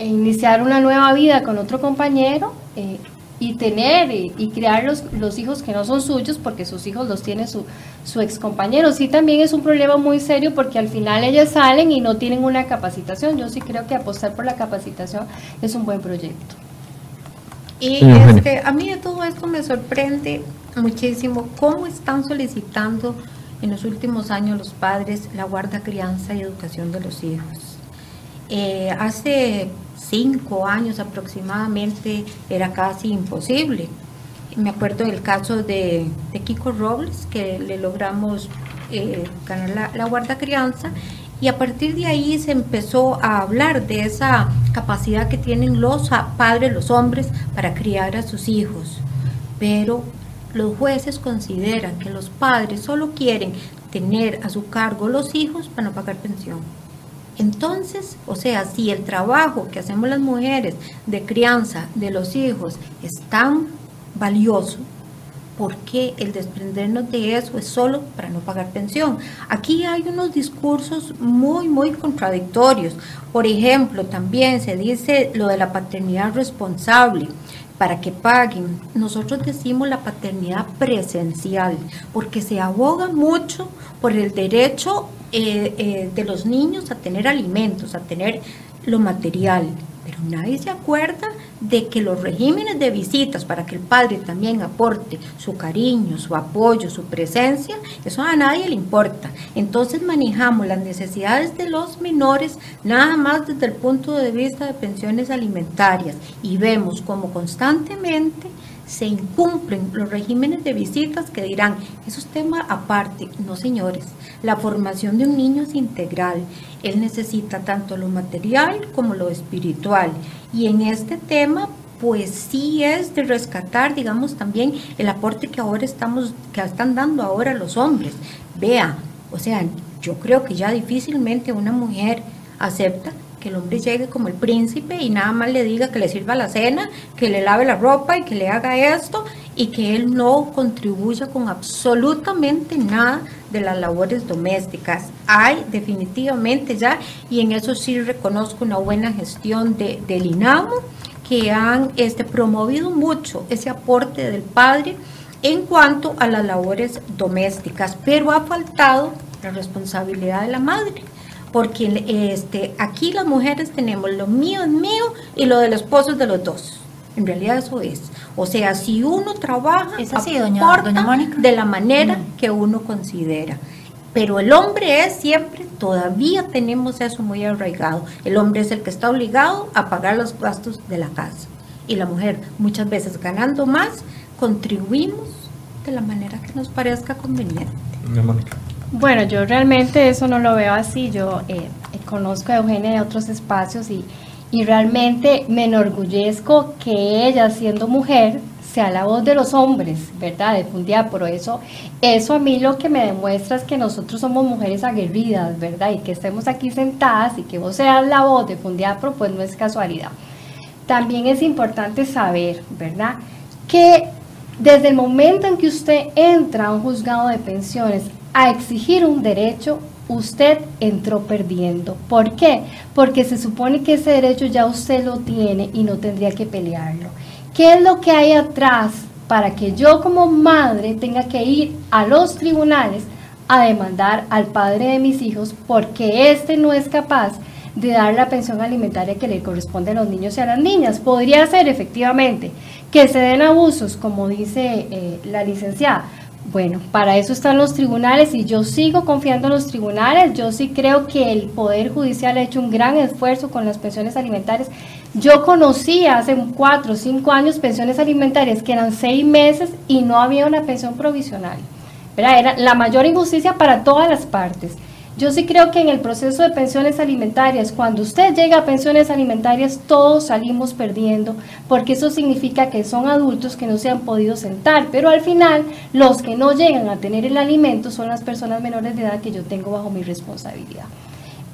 iniciar una nueva vida con otro compañero eh, y tener y, crear los, los, hijos que no son suyos porque sus hijos los tiene su, su ex compañero. Sí también es un problema muy serio porque al final ellas salen y no tienen una capacitación. Yo sí creo que apostar por la capacitación es un buen proyecto. Y este, a mí de todo esto me sorprende muchísimo cómo están solicitando en los últimos años los padres la guarda, crianza y educación de los hijos. Eh, hace cinco años aproximadamente era casi imposible. Me acuerdo del caso de, Kiko Robles, que le logramos eh, ganar la, la guarda crianza y a partir de ahí se empezó a hablar de esa capacidad que tienen los padres, los hombres, para criar a sus hijos. Pero los jueces consideran que los padres solo quieren tener a su cargo los hijos para no pagar pensión. Entonces, o sea, si el trabajo que hacemos las mujeres de crianza de los hijos es tan valioso, ¿por qué el desprendernos de eso es solo para no pagar pensión? Aquí hay unos discursos muy, muy contradictorios. Por ejemplo, también se dice lo de la paternidad responsable para que paguen. Nosotros decimos la paternidad presencial, porque se aboga mucho por el derecho eh, eh, de los niños a tener alimentos, a tener lo material, pero nadie se acuerda de que los regímenes de visitas para que el padre también aporte su cariño, su apoyo, su presencia, eso a nadie le importa. Entonces manejamos las necesidades de los menores nada más desde el punto de vista de pensiones alimentarias y vemos como constantemente se incumplen los regímenes de visitas que dirán, eso es tema aparte. No, señores, la formación de un niño es integral. Él necesita tanto lo material como lo espiritual. Y en este tema, pues sí es de rescatar, digamos, también el aporte que ahora estamos, que están dando ahora los hombres. Vea, o sea, yo creo que ya difícilmente una mujer acepta que el hombre llegue como el príncipe y nada más le diga que le sirva la cena, que le lave la ropa y que le haga esto y que él no contribuya con absolutamente nada de las labores domésticas. Hay definitivamente ya, y en eso sí reconozco una buena gestión de, del INAMO, que han este, promovido mucho ese aporte del padre en cuanto a las labores domésticas, pero ha faltado la responsabilidad de la madre porque este, aquí las mujeres tenemos lo mío es mío y lo del esposo es de los dos. En realidad eso es. O sea, si uno trabaja, ¿Es así, doña, de la manera mm. que uno considera. Pero el hombre es siempre, todavía tenemos eso muy arraigado. El hombre es el que está obligado a pagar los gastos de la casa. Y la mujer, muchas veces ganando más, contribuimos de la manera que nos parezca conveniente. Bueno, yo realmente eso no lo veo así. Yo eh, conozco a Eugenia de otros espacios y, realmente me enorgullezco que ella, siendo mujer, sea la voz de los hombres, ¿verdad? De Fundia, por eso, eso a mí lo que me demuestra es que nosotros somos mujeres aguerridas, ¿verdad? Y que estemos aquí sentadas y que vos seas la voz de Fundiapro, pues no es casualidad. También es importante saber, ¿verdad? Que desde el momento en que usted entra a un juzgado de pensiones a exigir un derecho, usted entró perdiendo. ¿Por qué? Porque se supone que ese derecho ya usted lo tiene y no tendría que pelearlo. ¿Qué es lo que hay atrás para que yo como madre tenga que ir a los tribunales a demandar al padre de mis hijos porque éste no es capaz de dar la pensión alimentaria que le corresponde a los niños y a las niñas. Podría ser efectivamente que se den abusos, como dice eh, la licenciada. Bueno, para eso están los tribunales y yo sigo confiando en los tribunales. Yo sí creo que el Poder Judicial ha hecho un gran esfuerzo con las pensiones alimentarias. Yo conocí hace cuatro o cinco años pensiones alimentarias que eran seis meses y no había una pensión provisional. Era la mayor injusticia para todas las partes. Yo sí creo que en el proceso de pensiones alimentarias, cuando usted llega a pensiones alimentarias, todos salimos perdiendo, porque eso significa que son adultos que no se han podido sentar, pero al final los que no llegan a tener el alimento son las personas menores de edad que yo tengo bajo mi responsabilidad.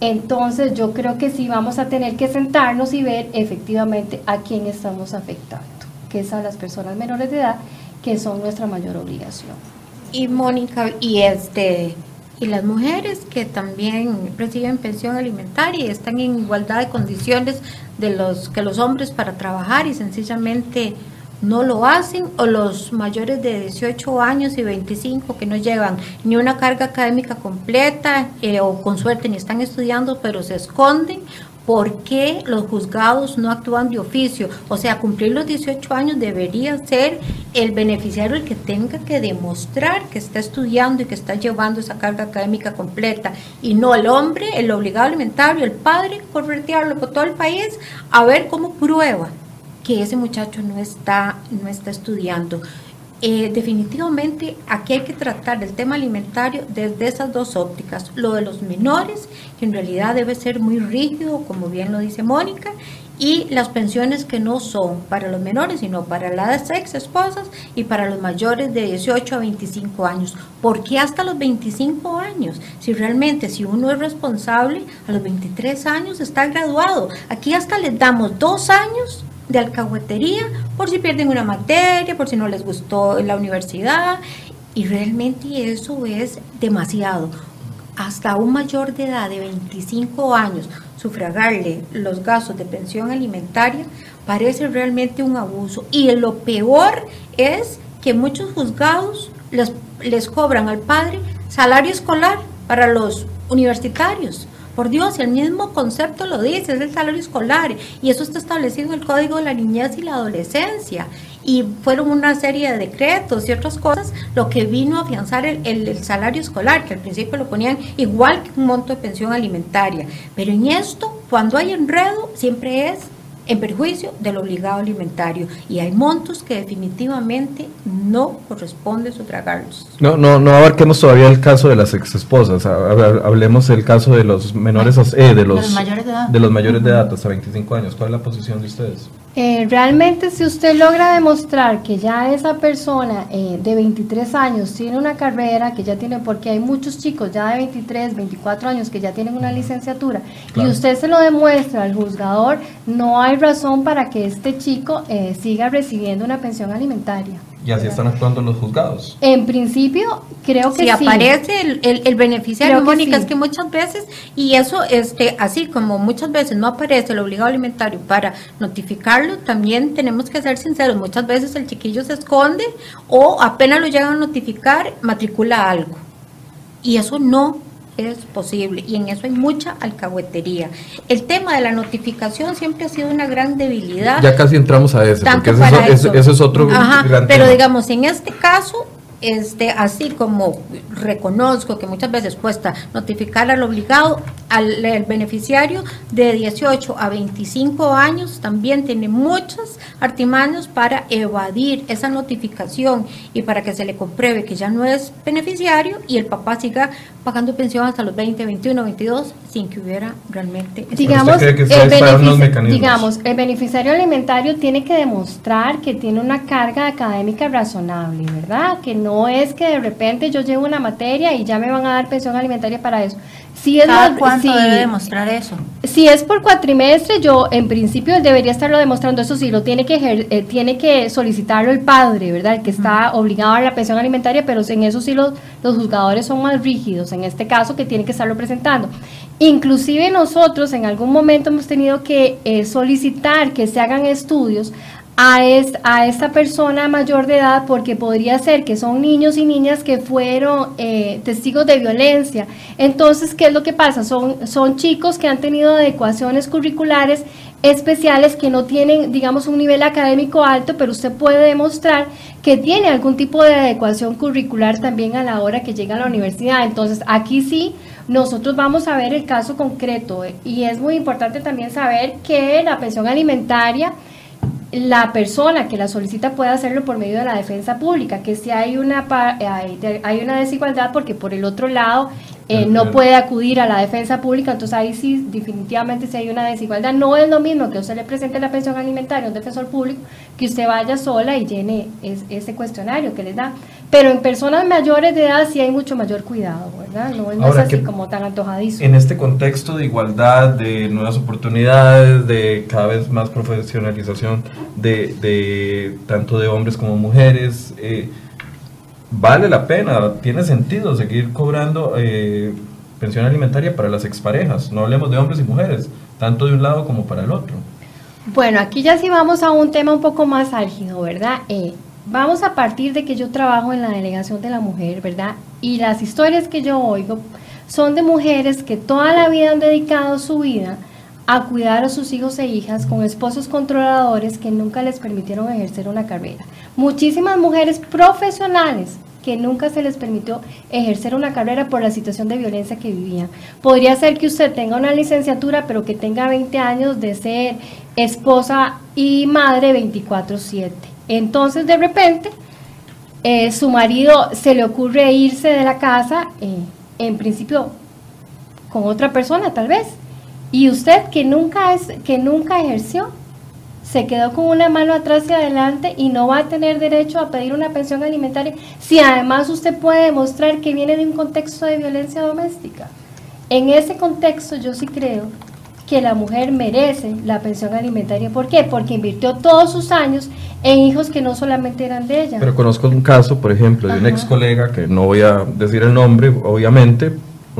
Entonces yo creo que sí vamos a tener que sentarnos y ver efectivamente a quién estamos afectando, que es a las personas menores de edad, que son nuestra mayor obligación. Y Mónica, y este y las mujeres que también reciben pensión alimentaria y están en igualdad de condiciones de los que los hombres para trabajar y sencillamente no lo hacen o los mayores de 18 años y 25 que no llevan ni una carga académica completa eh, o con suerte ni están estudiando pero se esconden ¿Por qué los juzgados no actúan de oficio? O sea, cumplir los 18 años debería ser el beneficiario el que tenga que demostrar que está estudiando y que está llevando esa carga académica completa y no el hombre, el obligado alimentario, el padre, corretearlo por todo el país a ver cómo prueba que ese muchacho no está, no está estudiando. Eh, definitivamente aquí hay que tratar el tema alimentario desde esas dos ópticas. Lo de los menores, que en realidad debe ser muy rígido, como bien lo dice Mónica, y las pensiones que no son para los menores, sino para las ex esposas y para los mayores de 18 a 25 años. ¿Por qué hasta los 25 años? Si realmente, si uno es responsable, a los 23 años está graduado. Aquí hasta les damos dos años de alcahuetería por si pierden una materia, por si no les gustó la universidad. Y realmente eso es demasiado. Hasta un mayor de edad de 25 años sufragarle los gastos de pensión alimentaria parece realmente un abuso. Y lo peor es que muchos juzgados les, les cobran al padre salario escolar para los universitarios. Por Dios, el mismo concepto lo dice, es el salario escolar y eso está establecido en el Código de la Niñez y la Adolescencia. Y fueron una serie de decretos y otras cosas lo que vino a afianzar el, el salario escolar, que al principio lo ponían igual que un monto de pensión alimentaria. Pero en esto, cuando hay enredo, siempre es en perjuicio del obligado alimentario y hay montos que definitivamente no corresponde sufragarlos. No, no, no abarquemos todavía el caso de las exesposas, hablemos del caso de los menores, eh, de, los, mayores de edad. de los mayores de edad hasta 25 años. ¿Cuál es la posición de ustedes? Eh, realmente si usted logra demostrar que ya esa persona eh, de 23 años tiene una carrera, que ya tiene, porque hay muchos chicos ya de 23, 24 años que ya tienen una licenciatura, y usted se lo demuestra al juzgador, no hay razón para que este chico eh, siga recibiendo una pensión alimentaria. Y así están actuando los juzgados. En principio, creo que si aparece el, el, beneficiario, Mónica, es que muchas veces, y eso, este, así como muchas veces no aparece el obligado alimentario para notificarlo, también tenemos que ser sinceros, muchas veces el chiquillo se esconde o apenas lo llegan a notificar, matricula algo. Y eso no es posible y en eso hay mucha alcahuetería. El tema de la notificación siempre ha sido una gran debilidad. Ya casi entramos a eso, porque eso, es otro gran Pero digamos, en este caso este, así como reconozco que muchas veces cuesta notificar al obligado, al beneficiario de 18 a 25 años también tiene muchos artimaños para evadir esa notificación y para que se le compruebe que ya no es beneficiario y el papá siga pagando pensión hasta los 20, 21, 22 sin que hubiera realmente... Digamos, el digamos, el beneficiario alimentario tiene que demostrar que tiene una carga académica razonable, ¿verdad? Que no no es que de repente yo llevo una materia y ya me van a dar pensión alimentaria para eso. Si es ¿Cada cuánto debe demostrar eso? Si es por cuatrimestre, yo en principio debería estarlo demostrando. Eso sí, lo tiene que eh, tiene que solicitarlo el padre, ¿verdad? El que está obligado a la pensión alimentaria, pero en eso sí los, los juzgadores son más rígidos, en este caso que tiene que estarlo presentando. Inclusive nosotros en algún momento hemos tenido que eh, solicitar que se hagan estudios a, es- a esta persona mayor de edad porque podría ser que son niños y niñas que fueron eh, testigos de violencia. Entonces, ¿qué es lo que pasa? Son, son chicos que han tenido adecuaciones curriculares especiales que no tienen, digamos, un nivel académico alto, pero usted puede demostrar que tiene algún tipo de adecuación curricular también a la hora que llega a la universidad. Entonces, aquí sí, nosotros vamos a ver el caso concreto eh, y es muy importante también saber que la pensión alimentaria la persona que la solicita puede hacerlo por medio de la defensa pública, que si hay una, eh, hay una desigualdad porque por el otro lado eh, no puede acudir a la defensa pública, entonces ahí sí definitivamente si hay una desigualdad. No es lo mismo que usted le presente la pensión alimentaria a un defensor público que usted vaya sola y llene es- ese cuestionario que les da. Pero en personas mayores de edad sí hay mucho mayor cuidado, ¿verdad? No, no es así ¿qué- como tan antojadizo. En este contexto de igualdad, de nuevas oportunidades, de cada vez más profesionalización de, de tanto de hombres como mujeres, eh, vale la pena, tiene sentido seguir cobrando eh, pensión alimentaria para las exparejas. No hablemos de hombres y mujeres, tanto de un lado como para el otro. Bueno, aquí ya sí vamos a un tema un poco más álgido, ¿verdad? Eh, vamos a partir de que yo trabajo en la delegación de la mujer, ¿verdad? Y las historias que yo oigo son de mujeres que toda la vida han dedicado su vida a cuidar a sus hijos e hijas con esposos controladores que nunca les permitieron ejercer una carrera. Muchísimas mujeres profesionales que nunca se les permitió ejercer una carrera por la situación de violencia que vivían. Podría ser que usted tenga una licenciatura, pero que tenga 20 años de ser esposa y madre 24/7. Entonces, de repente, eh, su marido se le ocurre irse de la casa, eh, en principio con otra persona tal vez, y usted que nunca es que nunca ejerció, se quedó con una mano atrás y adelante y no va a tener derecho a pedir una pensión alimentaria si además usted puede demostrar que viene de un contexto de violencia doméstica. En ese contexto yo sí creo que la mujer merece la pensión alimentaria. ¿Por qué? Porque invirtió todos sus años en hijos que no solamente eran de ella. Pero conozco un caso, por ejemplo, de un ex colega, que no voy a decir el nombre, obviamente,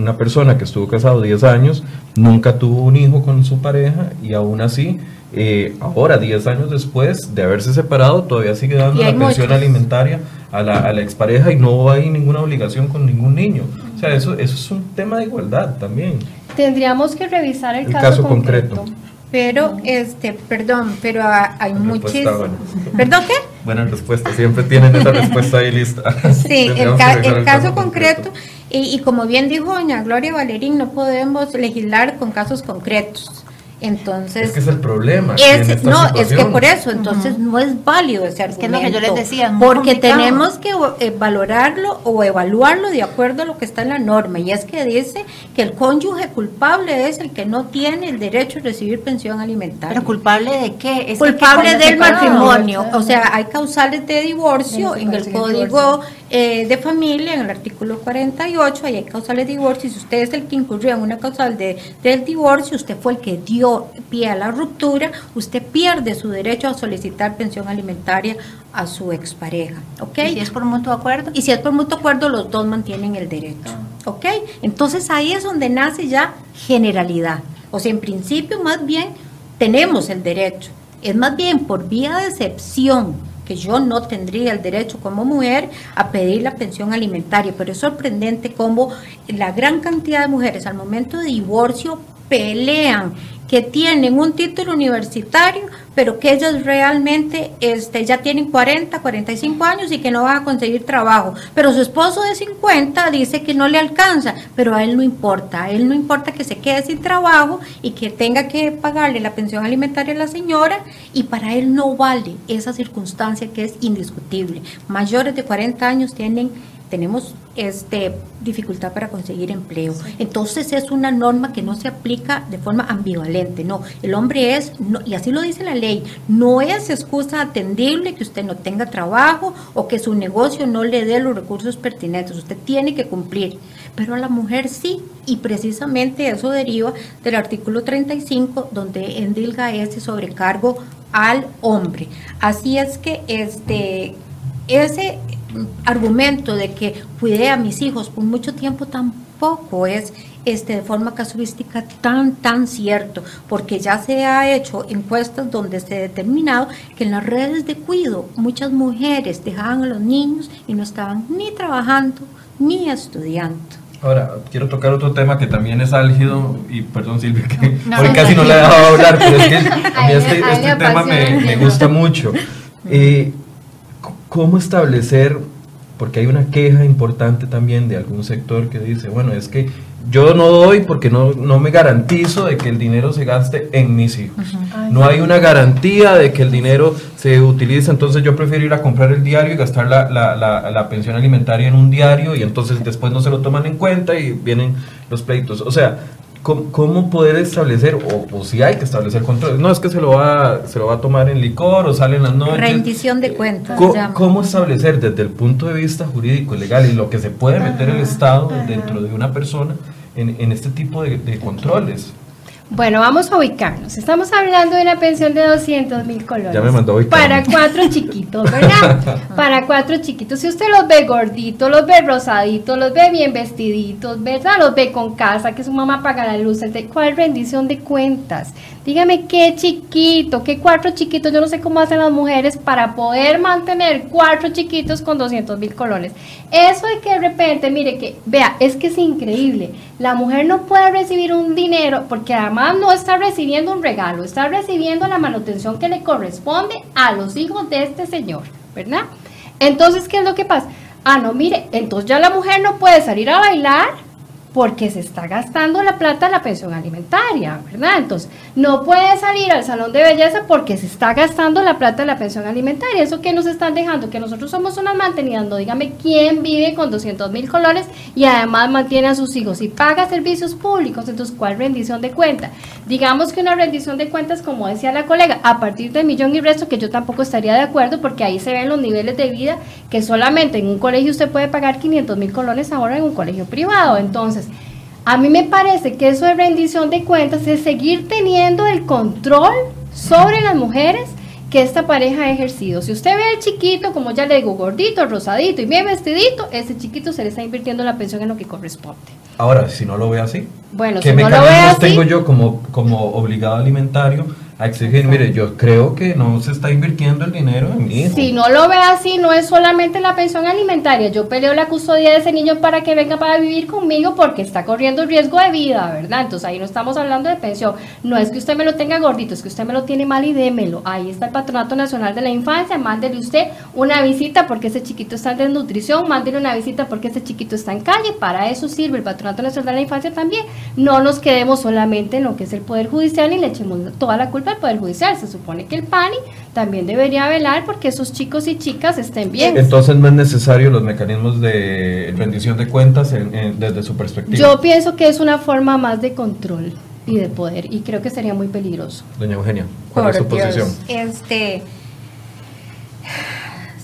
una persona que estuvo casado 10 años, nunca tuvo un hijo con su pareja y aún así, eh, ahora 10 años después de haberse separado, todavía sigue dando la pensión muchos. alimentaria a la, a la expareja y no hay ninguna obligación con ningún niño. O sea, eso, eso es un tema de igualdad también. Tendríamos que revisar el, El caso, caso concreto. concreto. Pero, este, perdón, pero ha- hay muchísimos. bueno. ¿Perdón qué? Buena respuesta, siempre tienen esa respuesta ahí lista. Sí, el, ca- el caso concreto, y, y como bien dijo doña Gloria Valerín, no podemos legislar con casos concretos. Entonces, Es que es el problema. que es- en esta no, es que por eso, entonces no es válido ese argumento. que es lo que yo les decía, porque complicado. tenemos que eh, valorarlo o evaluarlo de acuerdo a lo que está en la norma, y es que dice que el cónyuge culpable es el que no tiene el derecho a recibir pensión alimentaria. Pero culpable de qué? Es que culpable del matrimonio, ¿verdad? o sea, hay causales de divorcio en el código divorcio. Eh, de familia, en el artículo 48, ahí hay causales de divorcio, y si usted es el que incurrió en una causal de, del divorcio, usted fue el que dio pie a la ruptura, usted pierde su derecho a solicitar pensión alimentaria a su expareja, ¿ok? ¿Y si es por mutuo acuerdo? Y si es por mutuo acuerdo, los dos mantienen el derecho. ¿Ok? Entonces ahí es donde nace ya generalidad. O sea, en principio más bien tenemos el derecho. Es más bien por vía de excepción que yo no tendría el derecho como mujer a pedir la pensión alimentaria. Pero es sorprendente cómo la gran cantidad de mujeres al momento de divorcio pelean que tienen un título universitario, pero que ellas realmente este, ya tienen 40, 45 años y que no van a conseguir trabajo. Pero su esposo de 50 dice que no le alcanza, pero a él no importa. A él no importa que se quede sin trabajo y que tenga que pagarle la pensión alimentaria a la señora y para él no vale esa circunstancia que es indiscutible. Mayores de 40 años tienen tenemos este dificultad para conseguir empleo. Entonces es una norma que no se aplica de forma ambivalente, no. El hombre es, no, y así lo dice la ley, no es excusa atendible que usted no tenga trabajo o que su negocio no le dé los recursos pertinentes. Usted tiene que cumplir. Pero a la mujer sí, y precisamente eso deriva del artículo 35, donde endilga ese sobrecargo al hombre. Así es que este ese argumento de que cuidé a mis hijos por mucho tiempo tampoco es este, de forma casuística tan, tan cierto, porque ya se ha hecho encuestas donde se ha determinado que en las redes de cuido muchas mujeres dejaban a los niños y no estaban ni trabajando ni estudiando. Ahora, quiero tocar otro tema que también es álgido, y perdón Silvia, que No, hoy no, casi no no. le he dejado hablar, pero es que a mí este, este tema me, me gusta mucho. Eh, ¿Cómo establecer, porque hay una queja importante también de algún sector que dice, bueno, es que yo no doy porque no, no me garantizo de que el dinero se gaste en mis hijos. No hay una garantía de que el dinero se utilice, entonces yo prefiero ir a comprar el diario y gastar la, la, la, la pensión alimentaria en un diario y entonces después no se lo toman en cuenta y vienen los pleitos. O sea, ¿cómo, cómo poder establecer, o, o si hay que establecer controles? No, es que se lo, va, se lo va a tomar en licor o sale en las noches. Rendición de cuentas. Llama. ¿Cómo establecer desde el punto de vista jurídico legal y lo que se puede meter el Estado dentro de una persona en, en este tipo de, de controles? Bueno, vamos a ubicarnos. Estamos hablando de una pensión de 200 mil colones. Ya me mandó a ubicarme. Para cuatro chiquitos, ¿verdad? Para cuatro chiquitos. Si usted los ve gorditos, los ve rosaditos, los ve bien vestiditos, ¿verdad? Los ve con casa, que su mamá paga la luz. ¿Cuál rendición de cuentas? Dígame qué chiquito, qué cuatro chiquitos. Yo no sé cómo hacen las mujeres para poder mantener cuatro chiquitos con 200 mil colones. Eso de que de repente, mire que, vea, es que es increíble. La mujer no puede recibir un dinero porque además no está recibiendo un regalo, está recibiendo la manutención que le corresponde a los hijos de este señor, ¿verdad? Entonces, ¿qué es lo que pasa? Ah, no, mire, entonces ya la mujer no puede salir a bailar porque se está gastando la plata de la pensión alimentaria, ¿verdad? Entonces, no puede salir al salón de belleza porque se está gastando la plata de la pensión alimentaria. Eso que nos están dejando, que nosotros somos unas mantenidas, no dígame quién vive con 200 mil colones y además mantiene a sus hijos y paga servicios públicos, entonces, ¿cuál rendición de cuenta? Digamos que una rendición de cuentas, como decía la colega, a partir del millón y resto, que yo tampoco estaría de acuerdo porque ahí se ven los niveles de vida que solamente en un colegio usted puede pagar 500 mil colones ahora en un colegio privado. Entonces, a mí me parece que eso de rendición de cuentas es seguir teniendo el control sobre las mujeres que esta pareja ha ejercido. Si usted ve al chiquito, como ya le digo, gordito, rosadito y bien vestidito, ese chiquito se le está invirtiendo la pensión en lo que corresponde. Ahora, si no lo ve así, Bueno, ¿qué si no lo ve así, tengo yo como, como obligado alimentario a exigir? Mire, yo creo que no se está invirtiendo el dinero en mi. Si no lo ve así, no es solamente la pensión alimentaria. Yo peleo la custodia de ese niño para que venga para vivir conmigo porque está corriendo riesgo de vida, ¿verdad? Entonces ahí no estamos hablando de pensión. No es que usted me lo tenga gordito, es que usted me lo tiene mal y démelo. Ahí está el Patronato Nacional de la Infancia. Mándele usted una visita porque ese chiquito está en desnutrición. Mándele una visita porque ese chiquito está en calle. Para eso sirve el Patronato Nacional de la Infancia también. No nos quedemos solamente en lo que es el Poder Judicial y le echemos toda la culpa Poder Judicial. Se supone que el PANI también debería velar porque esos chicos y chicas estén bien. Entonces no es necesario los mecanismos de rendición de cuentas en- en- desde su perspectiva. Yo pienso que es una forma más de control y de poder y creo que sería muy peligroso. Doña Eugenia, ¿cuál es su Dios, posición? Este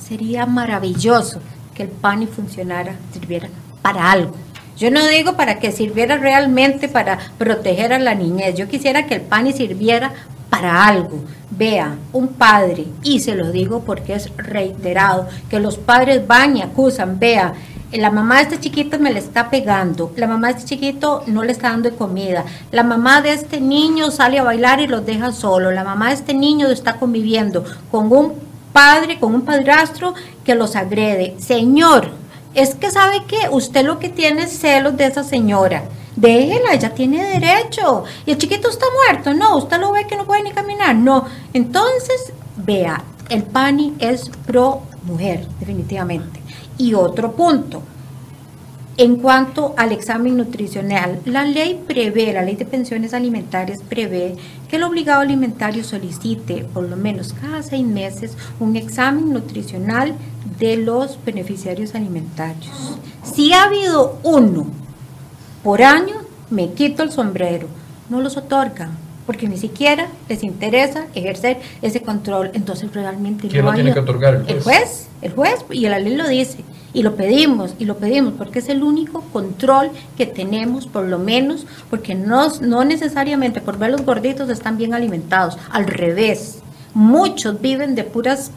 sería maravilloso que el PANI funcionara, sirviera para algo. Yo no digo para que sirviera realmente para proteger a la niñez. Yo quisiera que el PANI sirviera para algo. Vea, un padre, y se lo digo porque es reiterado, que los padres van y acusan, vea, la mamá de este chiquito me le está pegando, la mamá de este chiquito no le está dando comida, la mamá de este niño sale a bailar y los deja solo, la mamá de este niño está conviviendo con un padre, con un padrastro que los agrede. Señor, es que sabe que usted lo que tiene es celos de esa señora. Déjela, ella tiene derecho. Y el chiquito está muerto. No, usted lo ve que no puede ni caminar. No. Entonces, vea, el PANI es pro mujer, definitivamente. Y otro punto, en cuanto al examen nutricional, la ley prevé, la ley de pensiones alimentarias prevé que el obligado alimentario solicite por lo menos cada seis meses un examen nutricional de los beneficiarios alimentarios. Si ha habido uno por año, me quito el sombrero. No los otorgan porque ni siquiera les interesa ejercer ese control. Entonces realmente ¿Quién no lo tiene que otorgar? ¿El El juez? juez, el juez, y la ley lo dice. Y lo pedimos, y lo pedimos, porque es el único control que tenemos, por lo menos, porque no, no necesariamente por ver los gorditos están bien alimentados, al revés. Muchos viven de puras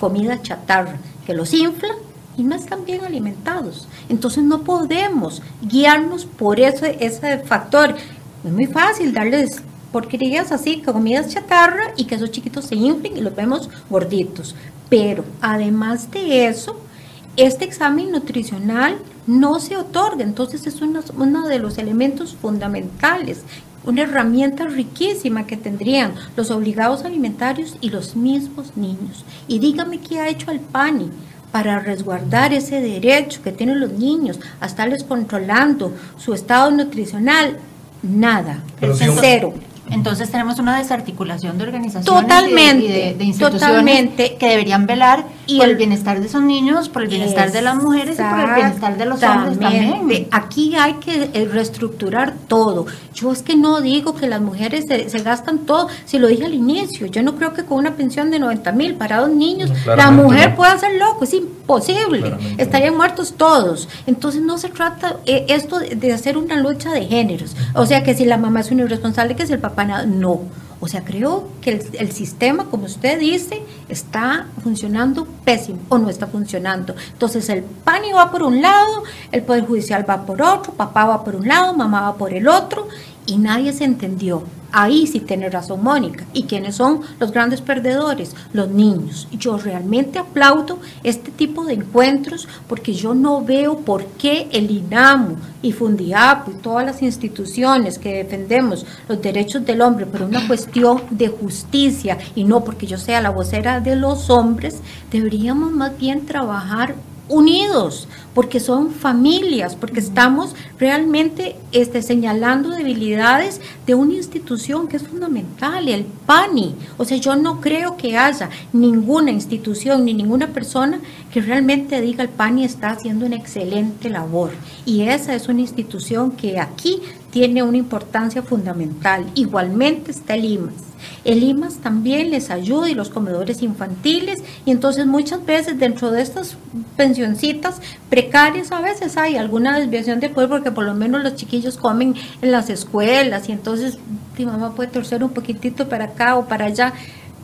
comidas chatarra, que los inflan y no están bien alimentados. Entonces no podemos guiarnos por ese, ese factor. Es muy fácil darles porquerías así, comidas chatarra y que esos chiquitos se inflen y los vemos gorditos. Pero además de eso, este examen nutricional no se otorga, entonces es uno, uno de los elementos fundamentales una herramienta riquísima que tendrían los obligados alimentarios y los mismos niños. Y dígame qué ha hecho el PANI para resguardar ese derecho que tienen los niños a estarles controlando su estado nutricional. Nada, cero. Entonces tenemos una desarticulación de organizaciones totalmente, y de, instituciones que deberían velar y por el, bienestar de esos niños, por el bienestar de las mujeres y por el bienestar de los hombres también. Aquí hay que eh, reestructurar todo. Yo es que no digo que las mujeres se, gastan todo, si lo dije al inicio, yo no creo que con una pensión de 90 mil para dos niños la mujer pueda ser loco, es imposible, estarían muertos todos. Entonces no se trata eh, esto de hacer una lucha de géneros, o sea que si la mamá es un irresponsable, que si el papá no. O sea, creo que el, sistema, como usted dice, está funcionando pésimo o no está funcionando. Entonces el PANI va por un lado, el Poder Judicial va por otro, papá va por un lado, mamá va por el otro y nadie se entendió. Ahí sí tiene razón Mónica. ¿Y quiénes son los grandes perdedores? Los niños. Yo realmente aplaudo este tipo de encuentros porque yo no veo por qué el INAMU y Fundiapo y todas las instituciones que defendemos los derechos del hombre por una cuestión de justicia y no porque yo sea la vocera de los hombres, deberíamos más bien trabajar unidos, porque son familias, porque estamos realmente este, señalando debilidades de una institución que es fundamental, el PANI. O sea, yo no creo que haya ninguna institución ni ninguna persona que realmente diga el PANI está haciendo una excelente labor. Y esa es una institución que aquí tiene una importancia fundamental. Igualmente está el IMAS. El IMAS también les ayuda y los comedores infantiles y entonces muchas veces dentro de estas pensioncitas a veces hay alguna desviación de poder porque por lo menos los chiquillos comen en las escuelas y entonces mi mamá puede torcer un poquitito para acá o para allá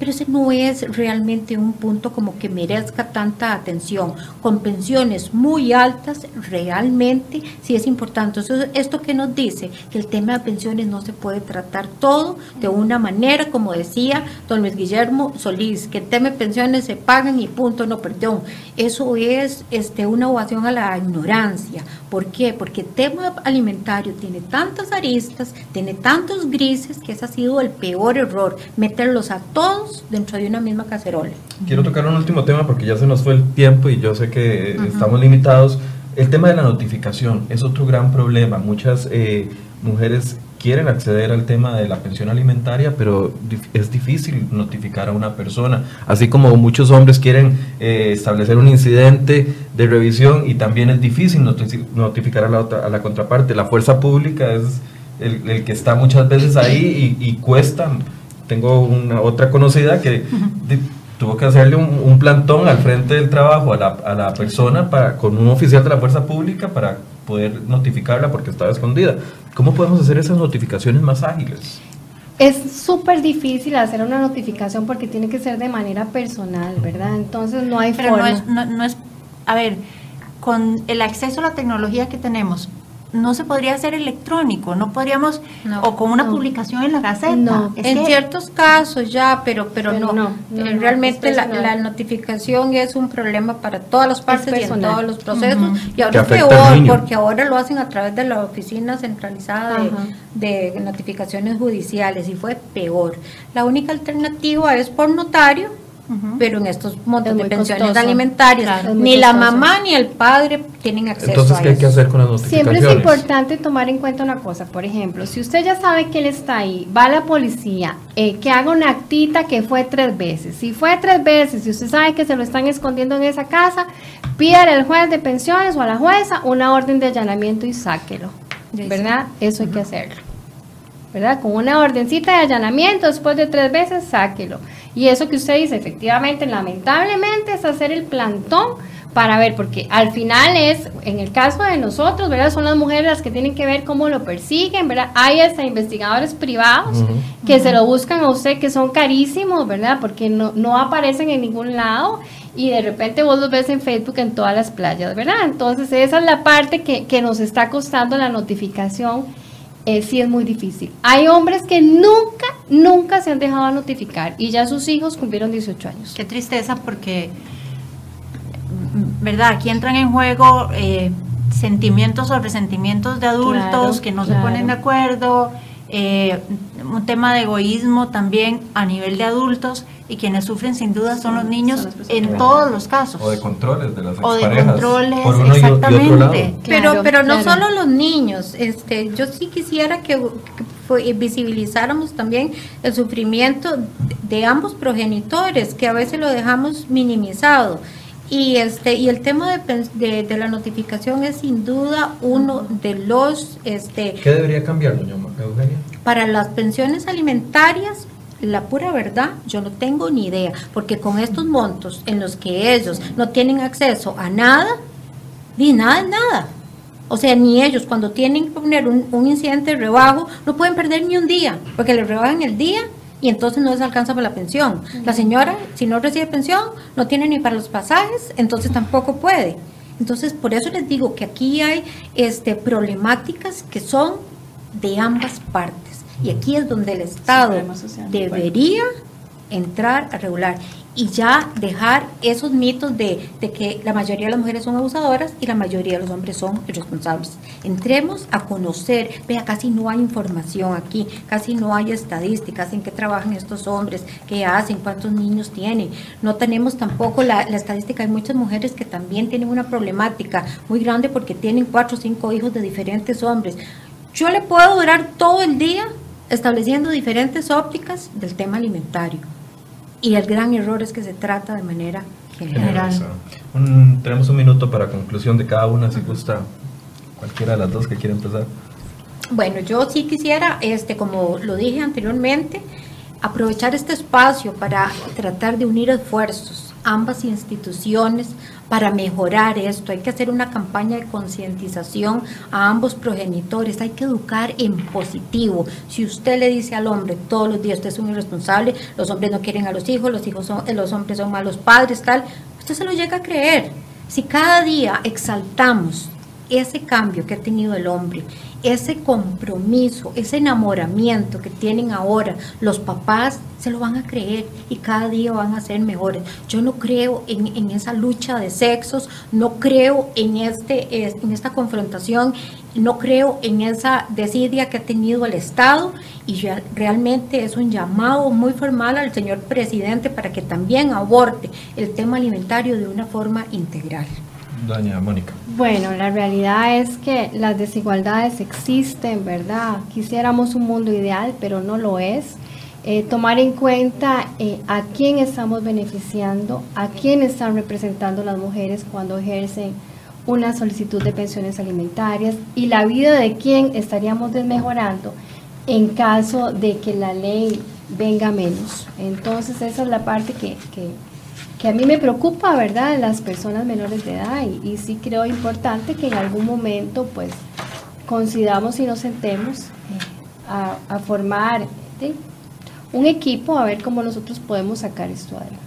pero ese no es realmente un punto como que merezca tanta atención. Con pensiones muy altas, realmente sí es importante. esto que nos dice que el tema de pensiones no se puede tratar todo de una manera, como decía don Luis Guillermo Solís, que el tema de pensiones se pagan y punto, no, perdón. Eso es este, una ovación a la ignorancia. ¿Por qué? Porque el tema alimentario tiene tantas aristas, tiene tantos grises, que ese ha sido el peor error, meterlos a todos dentro de una misma cacerola. Quiero tocar un último tema porque ya se nos fue el tiempo y yo sé que estamos limitados. El tema de la notificación es otro gran problema. Muchas eh, mujeres quieren acceder al tema de la pensión alimentaria, pero es difícil notificar a una persona, así como muchos hombres quieren eh, establecer un incidente de revisión y también es difícil notificar a la, a la contraparte. La fuerza pública es el, que está muchas veces ahí y, y cuesta. Tengo una otra conocida que tuvo que hacerle un, plantón al frente del trabajo a la, a la, persona para, con un oficial de la fuerza pública para poder notificarla porque estaba escondida. ¿Cómo podemos hacer esas notificaciones más ágiles? Es súper difícil hacer una notificación porque tiene que ser de manera personal, ¿verdad? Entonces no hay Pero forma. No es, no, no es, a ver, con el acceso a la tecnología que tenemos, no se podría hacer electrónico, no podríamos, o con una publicación en la Gaceta. No, en ciertos casos ya, pero pero, no, eh, realmente la, notificación es un problema para todas las partes y en todos los procesos, y ahora es peor, porque ahora lo hacen a través de la oficina centralizada de, de notificaciones judiciales, y fue peor. La única alternativa es por notario, pero en estos montos de pensiones alimentarias ni la mamá ni el padre tienen acceso Entonces, ¿qué hay que hacer con las notificaciones? Siempre es importante tomar en cuenta una cosa, por ejemplo, si usted ya sabe que él está ahí, va a la policía, eh, que haga una actita que fue tres veces. Si fue tres veces, si usted sabe que se lo están escondiendo en esa casa, pídale al juez de pensiones o a la jueza una orden de allanamiento y sáquelo. ¿Verdad? Eso hay que hacerlo. ¿Verdad? Con una ordencita de allanamiento, después de tres veces, sáquelo. Y eso que usted dice, efectivamente, lamentablemente, es hacer el plantón para ver, porque al final es, en el caso de nosotros, ¿verdad? Son las mujeres las que tienen que ver cómo lo persiguen, ¿verdad? Hay hasta investigadores privados que se lo buscan a usted, que son carísimos, ¿verdad? Porque no, no aparecen en ningún lado y de repente vos los ves en Facebook en todas las playas, ¿verdad? Entonces esa es la parte que, que nos está costando la notificación. Eh, sí es muy difícil. Hay hombres que nunca, nunca se han dejado notificar y ya sus hijos cumplieron 18 años. Qué tristeza porque, ¿verdad? Aquí entran en juego eh, sentimientos o resentimientos de adultos Claro, que no se ponen de acuerdo, eh, un tema de egoísmo también a nivel de adultos y quienes sufren sin duda son los niños en todos los casos. O de controles de las O de controles, por uno y- y otro exactamente. lado. Pero, Claro, pero no claro. solo los niños, este, yo sí quisiera que, que fue- visibilizáramos también el sufrimiento de, de ambos progenitores, que a veces lo dejamos minimizado. Y este y el tema de, de, de la notificación es sin duda uno de los este ¿Qué debería cambiar, doña Eugenia? para las pensiones alimentarias, la pura verdad, yo no tengo ni idea, porque con estos montos en los que ellos no tienen acceso a nada, ni nada nada. O sea, ni ellos cuando tienen que poner un, un incidente de rebajo, no pueden perder ni un día, porque les rebajan el día y entonces no les alcanza para la pensión. La señora, si no recibe pensión, no tiene ni para los pasajes, entonces tampoco puede. Entonces, por eso les digo que aquí hay este, problemáticas que son de ambas partes. Y aquí es donde el Estado debería entrar a regular y ya dejar esos mitos de, de que la mayoría de las mujeres son abusadoras y la mayoría de los hombres son irresponsables. Entremos a conocer, vea, casi no hay información aquí, casi no hay estadísticas en qué trabajan estos hombres, qué hacen, cuántos niños tienen. No tenemos tampoco la, la estadística, hay muchas mujeres que también tienen una problemática muy grande porque tienen cuatro o cinco hijos de diferentes hombres. Yo le puedo durar todo el día estableciendo diferentes ópticas del tema alimentario. Y el gran error es que se trata de manera general. Un- tenemos un minuto para conclusión de cada una, si gusta cualquiera de las dos que quiera empezar. Bueno, yo sí quisiera, este, como lo dije anteriormente, aprovechar este espacio para tratar de unir esfuerzos, ambas instituciones, para mejorar esto. Hay que hacer una campaña de concientización a ambos progenitores, hay que educar en positivo. Si usted le dice al hombre todos los días, usted es un irresponsable, los hombres no quieren a los hijos, los hijos son, eh, los hombres son malos padres, tal, usted se lo llega a creer. Si cada día exaltamos ese cambio que ha tenido el hombre, ese compromiso, ese enamoramiento que tienen ahora los papás, se lo van a creer y cada día van a ser mejores. Yo no creo en, esa lucha de sexos, no creo en, este, en esta confrontación, no creo en esa desidia que ha tenido el Estado y realmente es un llamado muy formal al señor presidente para que también aborde el tema alimentario de una forma integral. Doña Mónica. Bueno, la realidad es que las desigualdades existen, ¿verdad? Quisiéramos un mundo ideal, pero no lo es. Eh, tomar en cuenta eh, a quién estamos beneficiando, a quién están representando las mujeres cuando ejercen una solicitud de pensiones alimentarias y la vida de quién estaríamos desmejorando en caso de que la ley venga menos. Entonces esa es la parte que, que, que a mí me preocupa, ¿verdad? Las personas menores de edad y, y sí creo importante que en algún momento pues consideramos y nos sentemos eh, a, a formar ¿sí? un equipo a ver cómo nosotros podemos sacar esto adelante.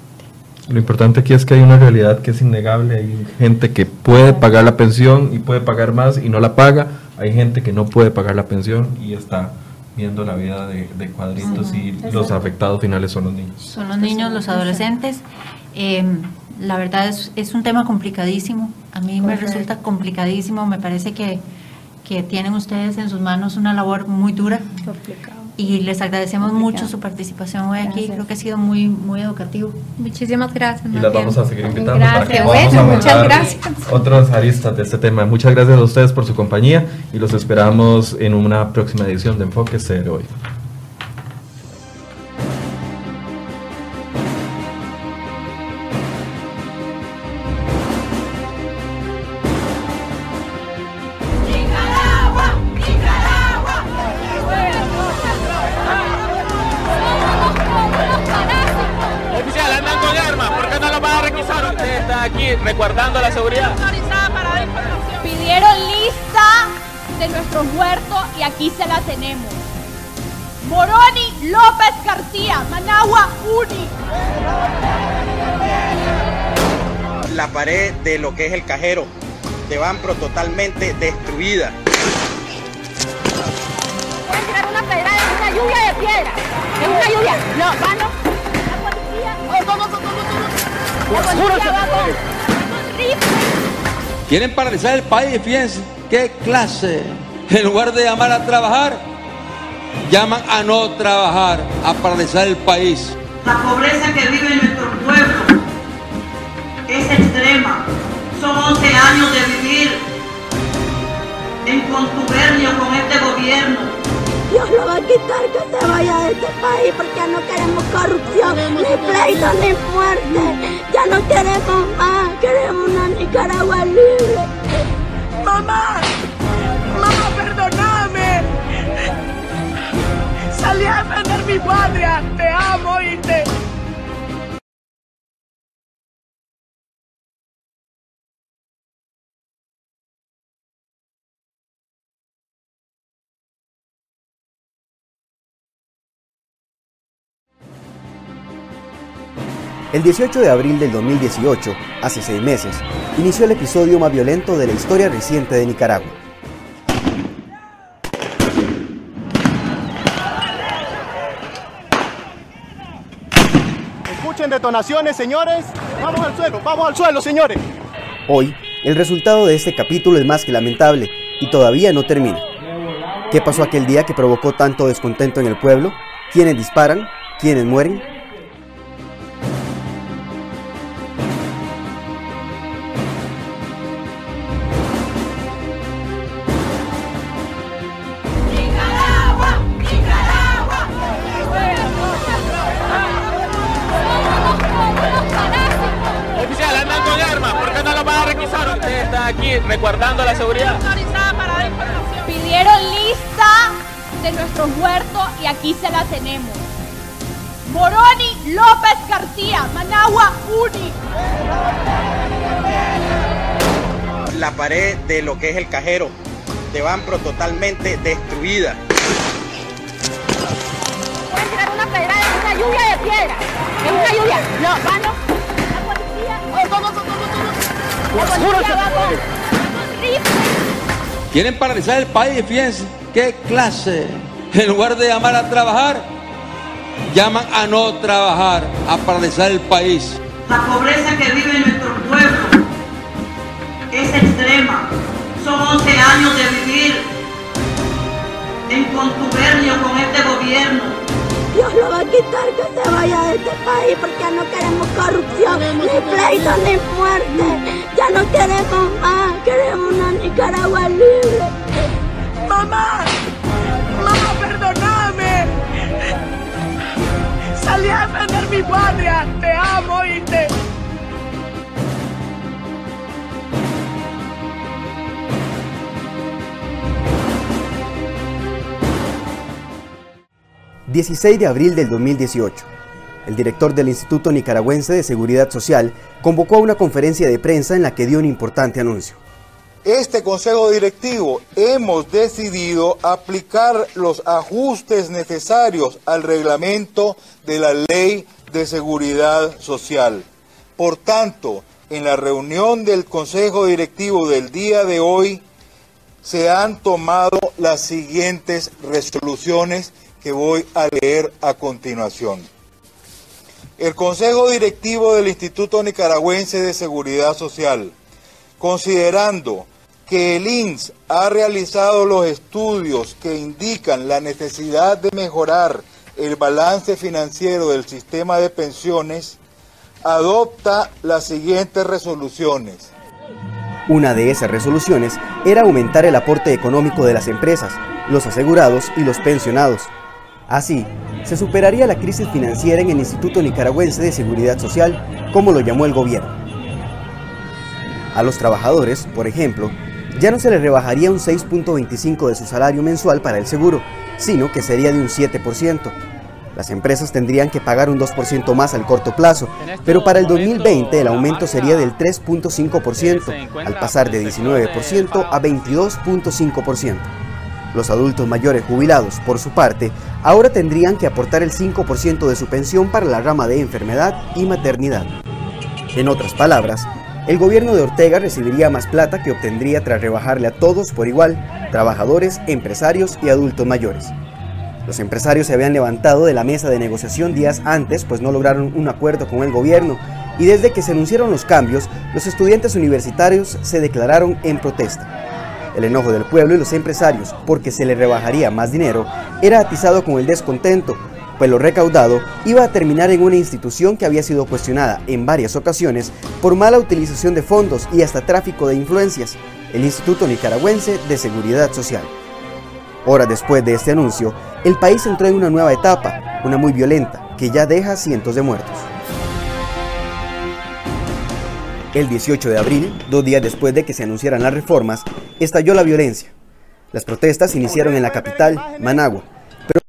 Lo importante aquí es que hay una realidad que es innegable. Hay gente que puede pagar la pensión y puede pagar más y no la paga. Hay gente que no puede pagar la pensión y está viendo la vida de, de cuadritos y los afectados finales son los niños. Son los niños, los adolescentes. Eh, la verdad es, es un tema complicadísimo. A mí me resulta complicadísimo. Me parece que, que tienen ustedes en sus manos una labor muy dura. Y les agradecemos mucho su participación hoy aquí. Gracias. Creo que ha sido muy, muy educativo. Muchísimas gracias. Y las vamos a seguir invitando para que Gracias. Bueno, muchas gracias. otras aristas de este tema. Muchas gracias a ustedes por su compañía y los esperamos en una próxima edición de Enfoque Cero hoy. De lo que es el cajero de Banpro totalmente destruida. Pueden tirar una pedra en una lluvia de piedra. En una lluvia. No, mano. La policía. Oh, todo, todo, todo, La policía va con, con rifle. Quieren paralizar el país, fíjense qué clase. En lugar de llamar a trabajar, llaman a no trabajar, a paralizar el país. La pobreza que vive nuestro pueblo es extrema. Son 11 años de vivir en contubernio con este gobierno. Dios lo va a quitar que se vaya de este país porque no queremos corrupción, ni pleito, ni muerte. Ya no queremos más, queremos una Nicaragua libre. ¡Mamá! ¡Mamá, perdóname! Salí a defender mi patria. Te amo, ¿oíste? El 18 de abril del 2018, hace seis meses, inició el episodio más violento de la historia reciente de Nicaragua. Escuchen detonaciones, señores. Vamos al suelo, vamos al suelo, señores. Hoy, el resultado de este capítulo es más que lamentable y todavía no termina. ¿Qué pasó aquel día que provocó tanto descontento en el pueblo? ¿Quiénes disparan? ¿Quiénes mueren? De lo que es el cajero de Banpro totalmente destruida. Pueden tirar una pedra en una lluvia de piedra. En una lluvia. No, mano. La policía. Oh, todo, todo, todo, todo. La policía va con, con rifle. Quieren paralizar el país, fíjense qué clase. En lugar de llamar a trabajar, llaman a no trabajar, a paralizar el país. La pobreza que vive nuestro pueblo es extrema. Son 11 años de vivir en contubernio con este gobierno. Dios lo va a quitar que se vaya de este país porque no queremos corrupción, ni pleito, ni muerte. Ya no queremos más, queremos una Nicaragua libre. ¡Mamá! ¡Mamá, perdóname! Salí a defender mi patria. Te amo, ¿oíste? ...16 de abril del 2018... ...el director del Instituto Nicaragüense de Seguridad Social... ...convocó a una conferencia de prensa en la que dio un importante anuncio. Este Consejo Directivo hemos decidido aplicar los ajustes necesarios al reglamento de la Ley de Seguridad Social. Por tanto, en la reunión del Consejo Directivo del día de hoy se han tomado las siguientes resoluciones que voy a leer a continuación. El Consejo Directivo del Instituto Nicaragüense de Seguridad Social, considerando que el INS ha realizado los estudios que indican la necesidad de mejorar el balance financiero del sistema de pensiones, adopta las siguientes resoluciones. Una de esas resoluciones era aumentar el aporte económico de las empresas, los asegurados y los pensionados. Así, se superaría la crisis financiera en el Instituto Nicaragüense de Seguridad Social, como lo llamó el gobierno. A los trabajadores, por ejemplo, ya no se les rebajaría un 6.25 de su salario mensual para el seguro, sino que sería de un 7%. Las empresas tendrían que pagar un 2% más al corto plazo, pero para el 2020 el aumento sería del 3.5%, al pasar de 19% a 22.5%. Los adultos mayores jubilados, por su parte, ahora tendrían que aportar el 5% de su pensión para la rama de enfermedad y maternidad. En otras palabras, el gobierno de Ortega recibiría más plata que obtendría tras rebajarle a todos por igual, trabajadores, empresarios y adultos mayores. Los empresarios se habían levantado de la mesa de negociación días antes, pues no lograron un acuerdo con el gobierno, y desde que se anunciaron los cambios, los estudiantes universitarios se declararon en protesta. El enojo del pueblo y los empresarios, porque se le rebajaría más dinero, era atizado con el descontento, pues lo recaudado iba a terminar en una institución que había sido cuestionada en varias ocasiones por mala utilización de fondos y hasta tráfico de influencias, el Instituto Nicaragüense de Seguridad Social. Horas después de este anuncio, el país entró en una nueva etapa, una muy violenta, que ya deja cientos de muertos. El 18 de abril, dos días después de que se anunciaran las reformas, estalló la violencia. Las protestas iniciaron en la capital, Managua, pero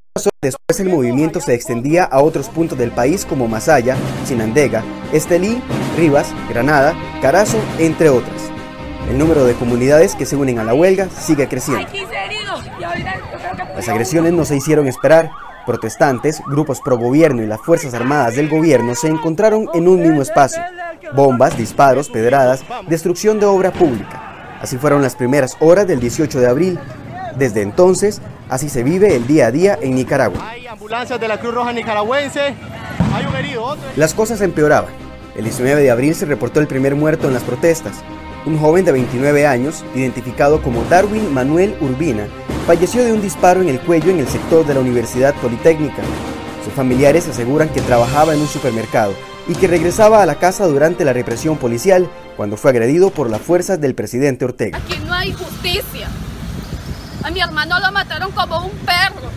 después el movimiento se extendía a otros puntos del país como Masaya, Chinandega, Estelí, Rivas, Granada, Carazo, entre otras. El número de comunidades que se unen a la huelga sigue creciendo. Las agresiones no se hicieron esperar. Protestantes, grupos pro gobierno y las Fuerzas Armadas del gobierno se encontraron en un mismo espacio. Bombas, disparos, pedradas, destrucción de obra pública. Así fueron las primeras horas del 18 de abril. Desde entonces, así se vive el día a día en Nicaragua. Hay ambulancias de la Cruz Roja Nicaragüense, hay un herido, otro. Las cosas empeoraban. El 19 de abril se reportó el primer muerto en las protestas. Un joven de 29 años, identificado como Darwin Manuel Urbina, falleció de un disparo en el cuello en el sector de la Universidad Politécnica. Sus familiares aseguran que trabajaba en un supermercado y que regresaba a la casa durante la represión policial cuando fue agredido por las fuerzas del presidente Ortega. Aquí no hay justicia. A mi hermano lo mataron como un perro.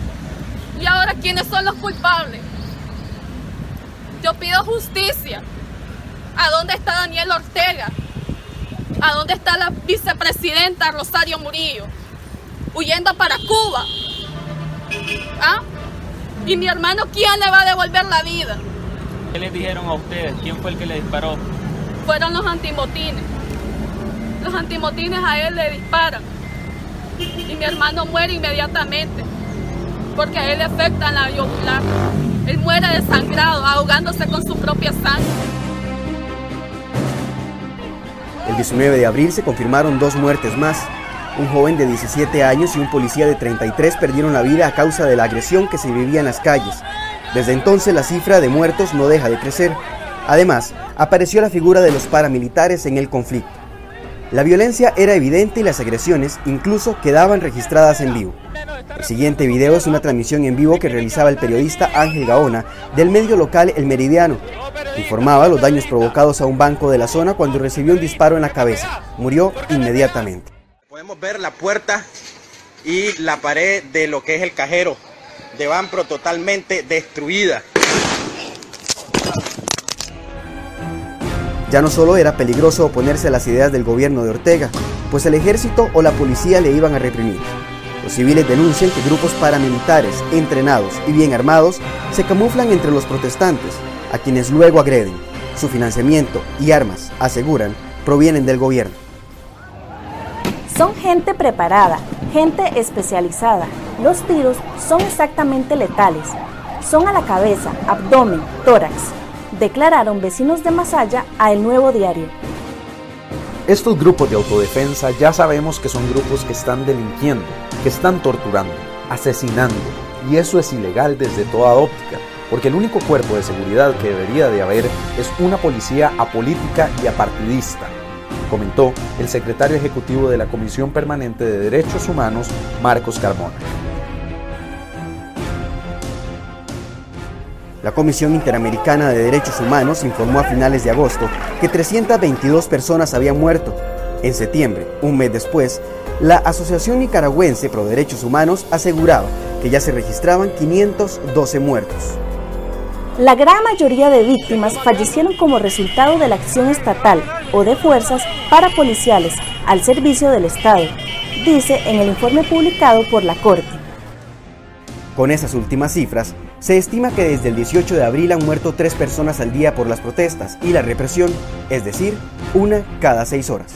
¿Y ahora quiénes son los culpables? Yo pido justicia. ¿A dónde está Daniel Ortega? ¿A dónde está la vicepresidenta Rosario Murillo? Huyendo para Cuba. ¿Ah? ¿Y mi hermano quién le va a devolver la vida? ¿Qué les dijeron a ustedes? ¿Quién fue el que le disparó? Fueron los antimotines. Los antimotines a él le disparan. Y mi hermano muere inmediatamente. Porque a él le afecta la yugular. Él muere desangrado, ahogándose con su propia sangre. El 19 de abril se confirmaron dos muertes más. Un joven de 17 años y un policía de 33 perdieron la vida a causa de la agresión que se vivía en las calles. Desde entonces la cifra de muertos no deja de crecer. Además, apareció la figura de los paramilitares en el conflicto. La violencia era evidente y las agresiones incluso quedaban registradas en vivo. El siguiente video es una transmisión en vivo que realizaba el periodista Ángel Gaona del medio local El Meridiano. Informaba los daños provocados a un banco de la zona cuando recibió un disparo en la cabeza. Murió inmediatamente. Podemos ver la puerta y la pared de lo que es el cajero de Banpro totalmente destruida. Ya no solo era peligroso oponerse a las ideas del gobierno de Ortega, pues el ejército o la policía le iban a reprimir. Los civiles denuncian que grupos paramilitares, entrenados y bien armados, se camuflan entre los protestantes, a quienes luego agreden. Su financiamiento y armas, aseguran, provienen del gobierno. Son gente preparada, gente especializada. Los tiros son exactamente letales. Son a la cabeza, abdomen, tórax, declararon vecinos de Masaya a El Nuevo Diario. Estos grupos de autodefensa ya sabemos que son grupos que están delinquiendo, que están torturando, asesinando, y eso es ilegal desde toda óptica, porque el único cuerpo de seguridad que debería de haber es una policía apolítica y apartidista, comentó el secretario ejecutivo de la Comisión Permanente de Derechos Humanos, Marcos Carmona. La Comisión Interamericana de Derechos Humanos informó a finales de agosto que 322 personas habían muerto. En septiembre, un mes después, la Asociación Nicaragüense Pro Derechos Humanos aseguraba que ya se registraban 512 muertos. La gran mayoría de víctimas fallecieron como resultado de la acción estatal o de fuerzas parapoliciales al servicio del Estado, dice en el informe publicado por la Corte. Con esas últimas cifras, se estima que desde el 18 de abril han muerto tres personas al día por las protestas y la represión, es decir, una cada seis horas.